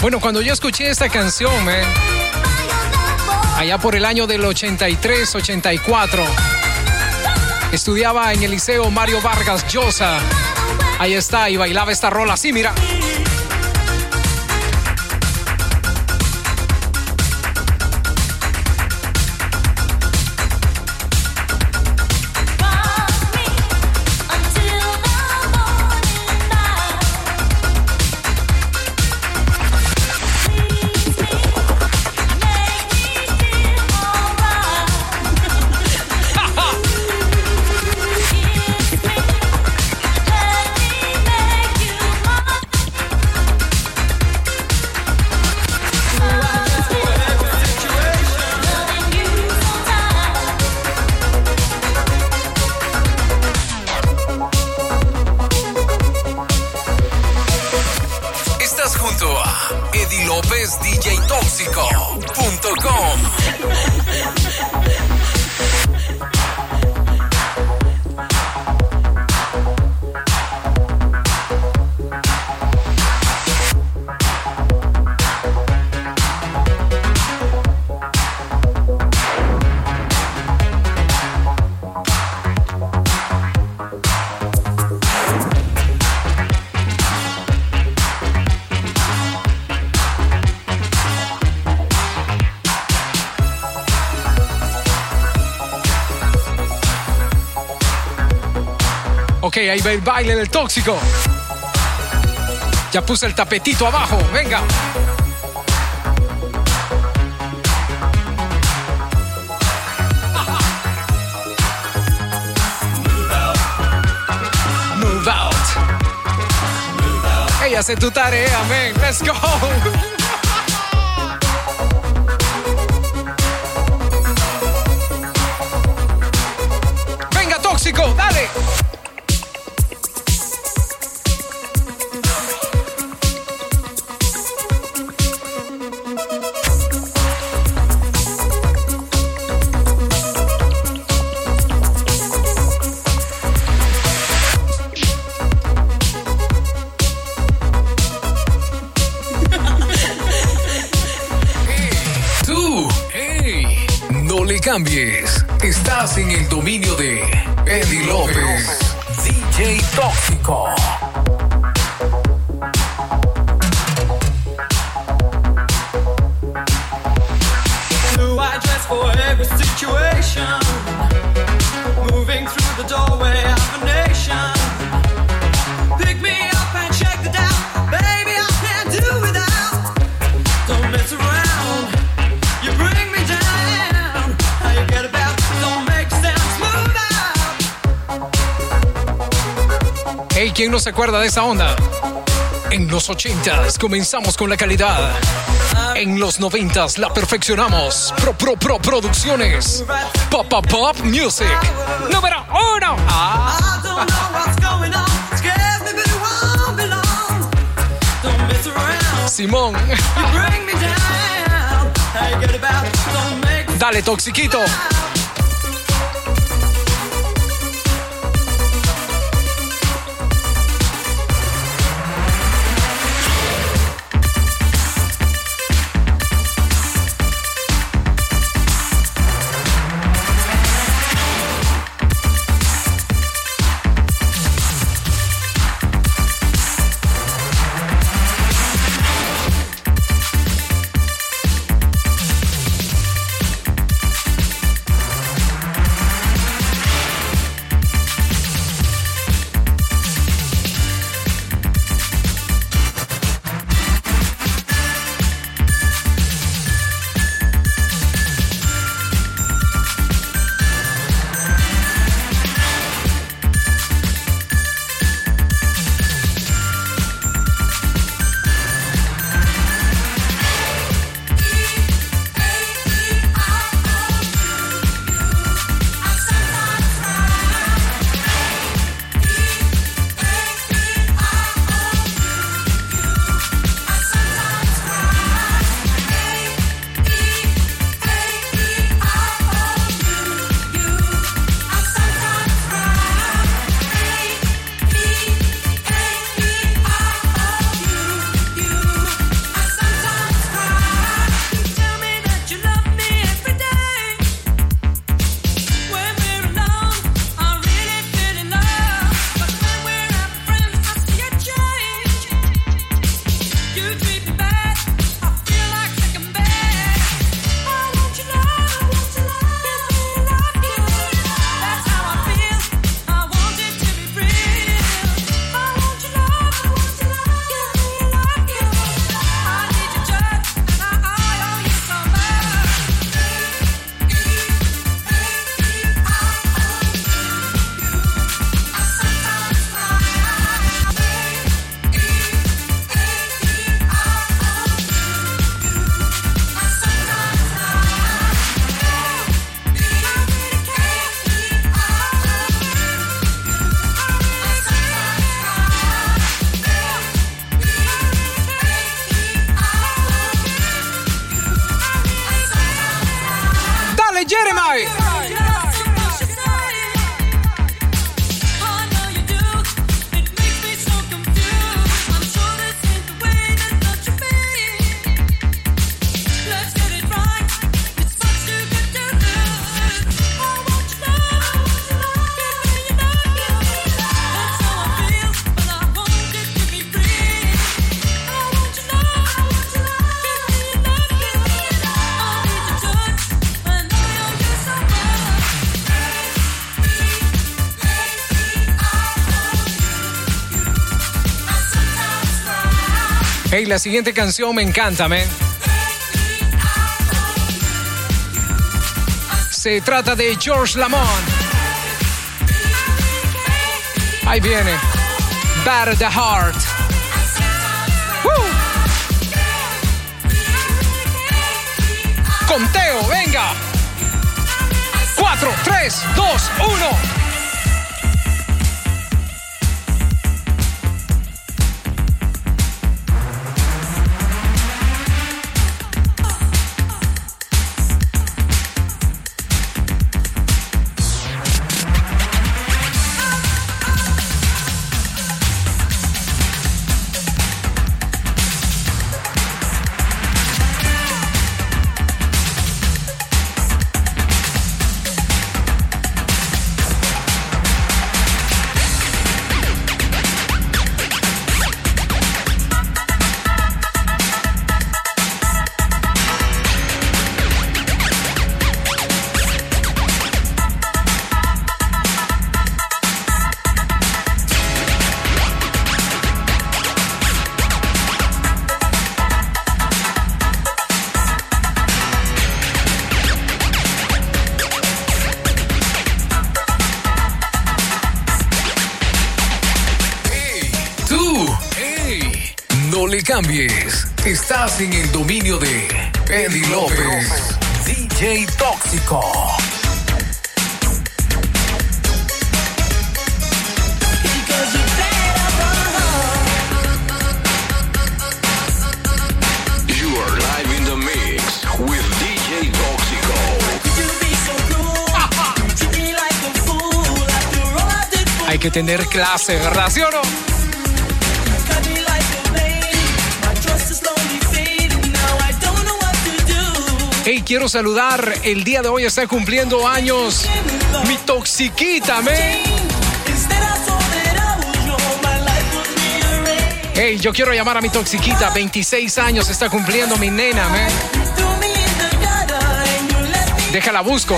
Bueno, cuando yo escuché esta canción, eh, allá por el año del 83-84, estudiaba en el Liceo Mario Vargas Llosa. Ahí está, y bailaba esta rola así, mira. Ahí va el baile del tóxico. Ya puse el tapetito abajo, venga. Move out. Hey, hace tu tarea, man. Let's go. Hey, ¿quién no se acuerda de esa onda? En los 80s comenzamos con la calidad. En los 90s la perfeccionamos. Pro Pro Pro Producciones. Pop Pop Pop Music. Número uno. Ah. I don't know Hey, la siguiente canción me encanta, man. Se trata de George Lamont. Ahí viene. Bad the Heart. Woo. Conteo, venga. 4, 3, 2, 1. Cambies. Estás en el dominio de Eddie López, DJ Tóxico. You are live in the mix with DJ Tóxico. Hay que tener clase, ¿verdad? ¿Sí o no? Hey, quiero saludar. El día de hoy está cumpliendo años mi toxiquita, man. Hey, yo quiero llamar a mi toxiquita. 26 años está cumpliendo mi nena, man. Déjala busco.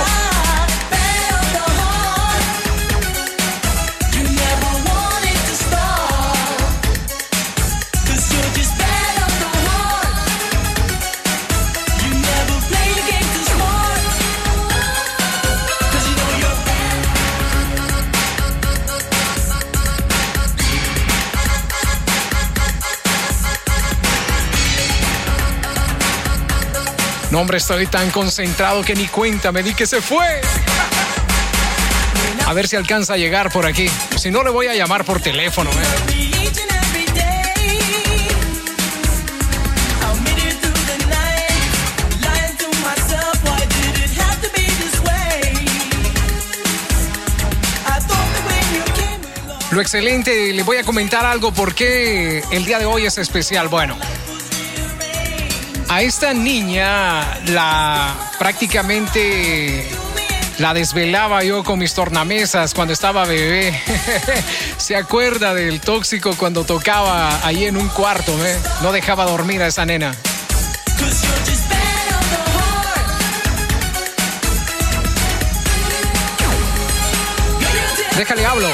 Hombre, estoy tan concentrado que ni cuenta me di que se fue. A ver si alcanza a llegar por aquí. Si no, le voy a llamar por teléfono. eh. Lo excelente, le voy a comentar algo porque el día de hoy es especial. Bueno, a esta niña la prácticamente la desvelaba yo con mis tornamesas cuando estaba bebé. se acuerda del tóxico cuando tocaba ahí en un cuarto, ¿eh? No dejaba dormir a esa nena. Déjale hablo.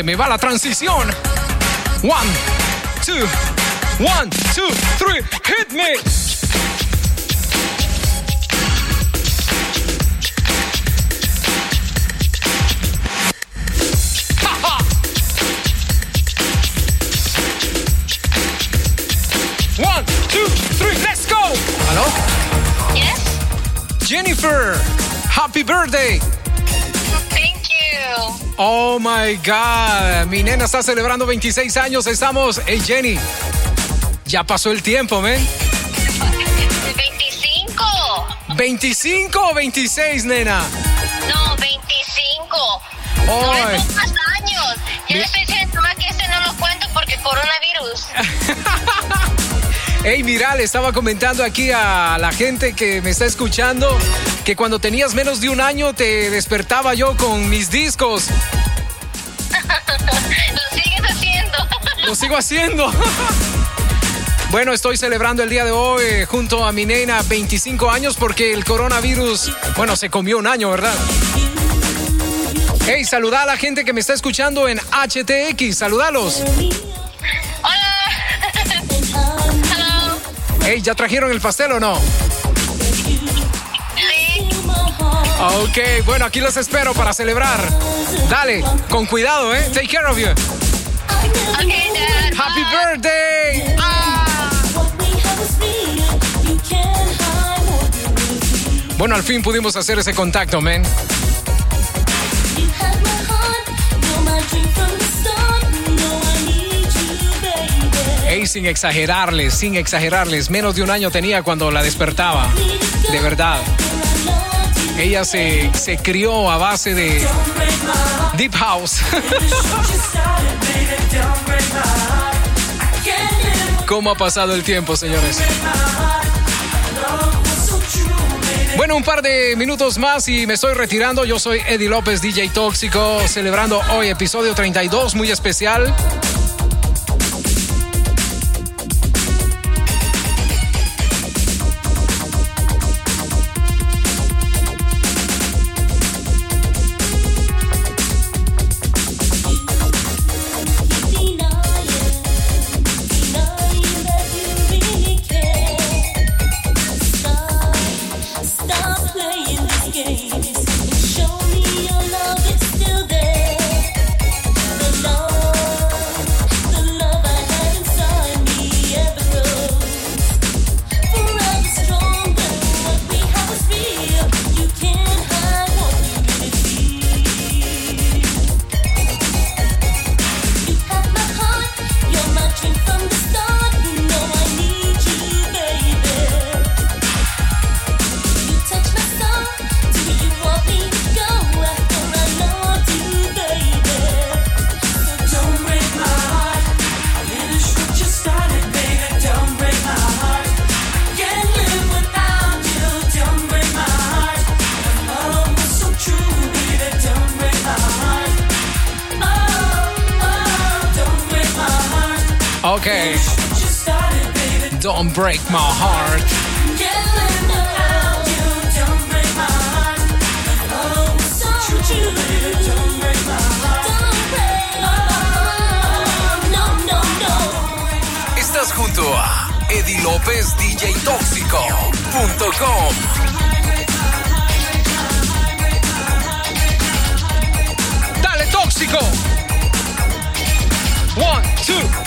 Se me va la transición. One, two, one, two, three, hit me. One, two, three, let's go. ¿Aló? Yes. Jennifer, happy birthday. Oh my God, mi nena está celebrando 26 años. Estamos, hey Jenny, ya pasó el tiempo, ¿ven? 25. 25 o 26, nena. No, 25. Ay. No, son más años. Ya le estoy diciendo más que este no lo cuento porque coronavirus. Hey, mira, le estaba comentando aquí a la gente que me está escuchando que cuando tenías menos de un año te despertaba yo con mis discos. Lo sigo haciendo. Bueno, estoy celebrando el día de hoy eh, junto a mi nena 25 años porque el coronavirus, bueno, se comió un año, ¿verdad? Hey, saluda a la gente que me está escuchando en HTX, saludalos. Hey, ¿ya trajeron el pastel o no? Ok, bueno, aquí los espero para celebrar. Dale, con cuidado, ¿eh? Take care of you. Happy birthday. Bueno, al fin pudimos hacer ese contacto, man. Ey, sin exagerarles, sin exagerarles, menos de un año tenía cuando la despertaba. De verdad. Ella se, se crió a base de Deep House. ¿Cómo ha pasado el tiempo, señores? Bueno, un par de minutos más y me estoy retirando. Yo soy Eddie López, DJ Tóxico, celebrando hoy episodio 32, muy especial. Heart. No, no, no. Estás junto a Eddie López DJ Tóxico.com. Dale, tóxico. One, two,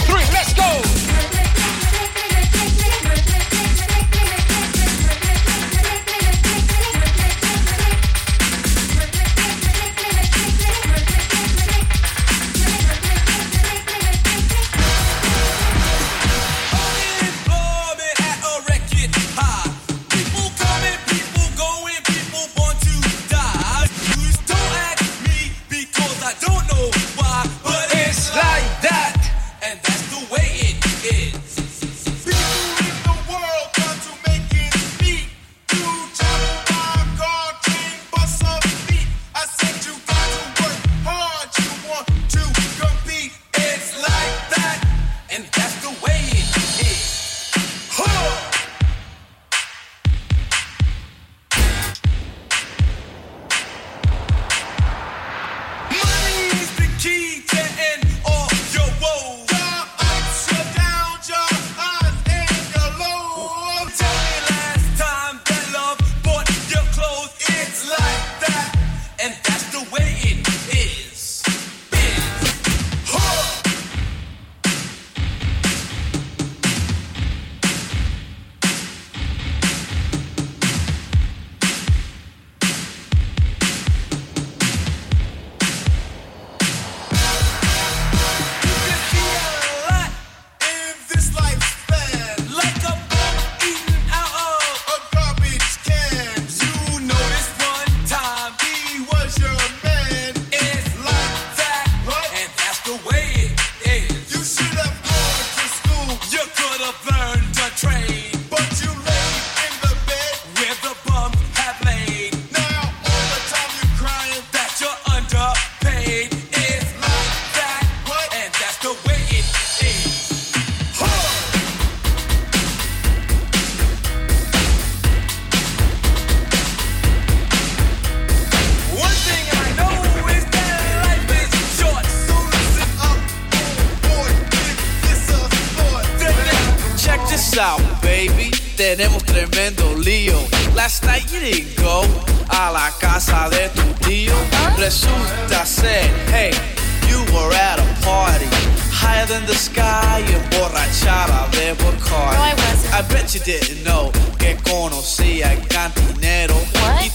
I bet you didn't know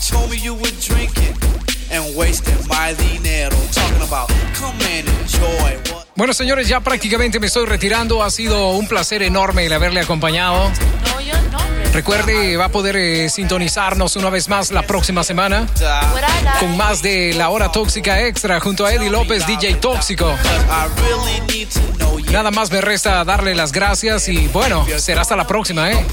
told me you were drinking and wasting my. Talking about come and enjoy Bueno, señores, ya prácticamente me estoy retirando. Ha sido un placer enorme el haberle acompañado. Recuerde, va a poder eh, sintonizarnos una vez más la próxima semana con más de La Hora Tóxica Extra junto a Eddie López, DJ Tóxico. Nada más me resta darle las gracias y bueno, será hasta la próxima, ¿eh?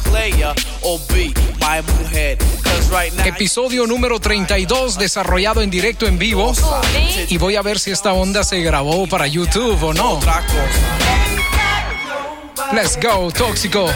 Episodio número 32 desarrollado en directo en vivo y voy a ver si esta onda se grabó para YouTube o no. Let's go, tóxico.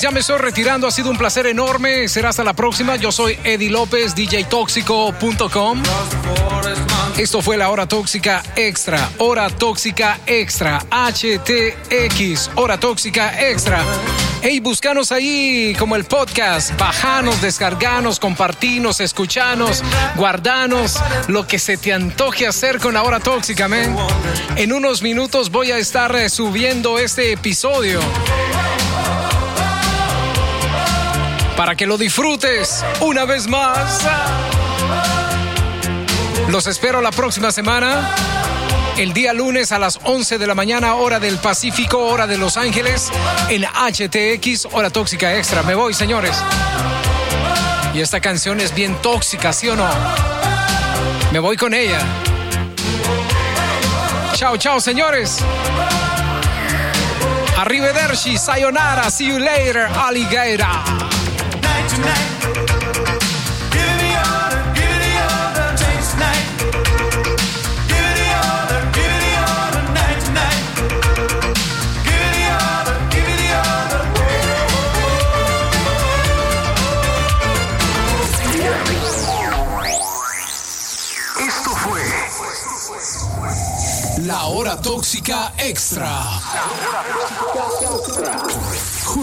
Ya me estoy retirando. Ha sido un placer enorme. Será hasta la próxima. Yo soy Eddie López, djtóxico.com. Esto fue la Hora Tóxica Extra. Hora Tóxica Extra. HTX. Hora Tóxica Extra. Hey, buscanos ahí como el podcast. Bajanos, descarganos, compartinos, escuchanos, guardanos. Lo que se te antoje hacer con la Hora Tóxica. En unos minutos voy a estar eh, subiendo este episodio. Para que lo disfrutes una vez más. Los espero la próxima semana. El día lunes a las 11 de la mañana, hora del Pacífico, hora de Los Ángeles, en HTX, hora tóxica extra. Me voy, señores. Y esta canción es bien tóxica, ¿sí o no? Me voy con ella. Chao, chao, señores. Arrivederci, sayonara, see you later, alligator. Esto fue La Hora Tóxica Extra.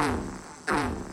Oh, oh.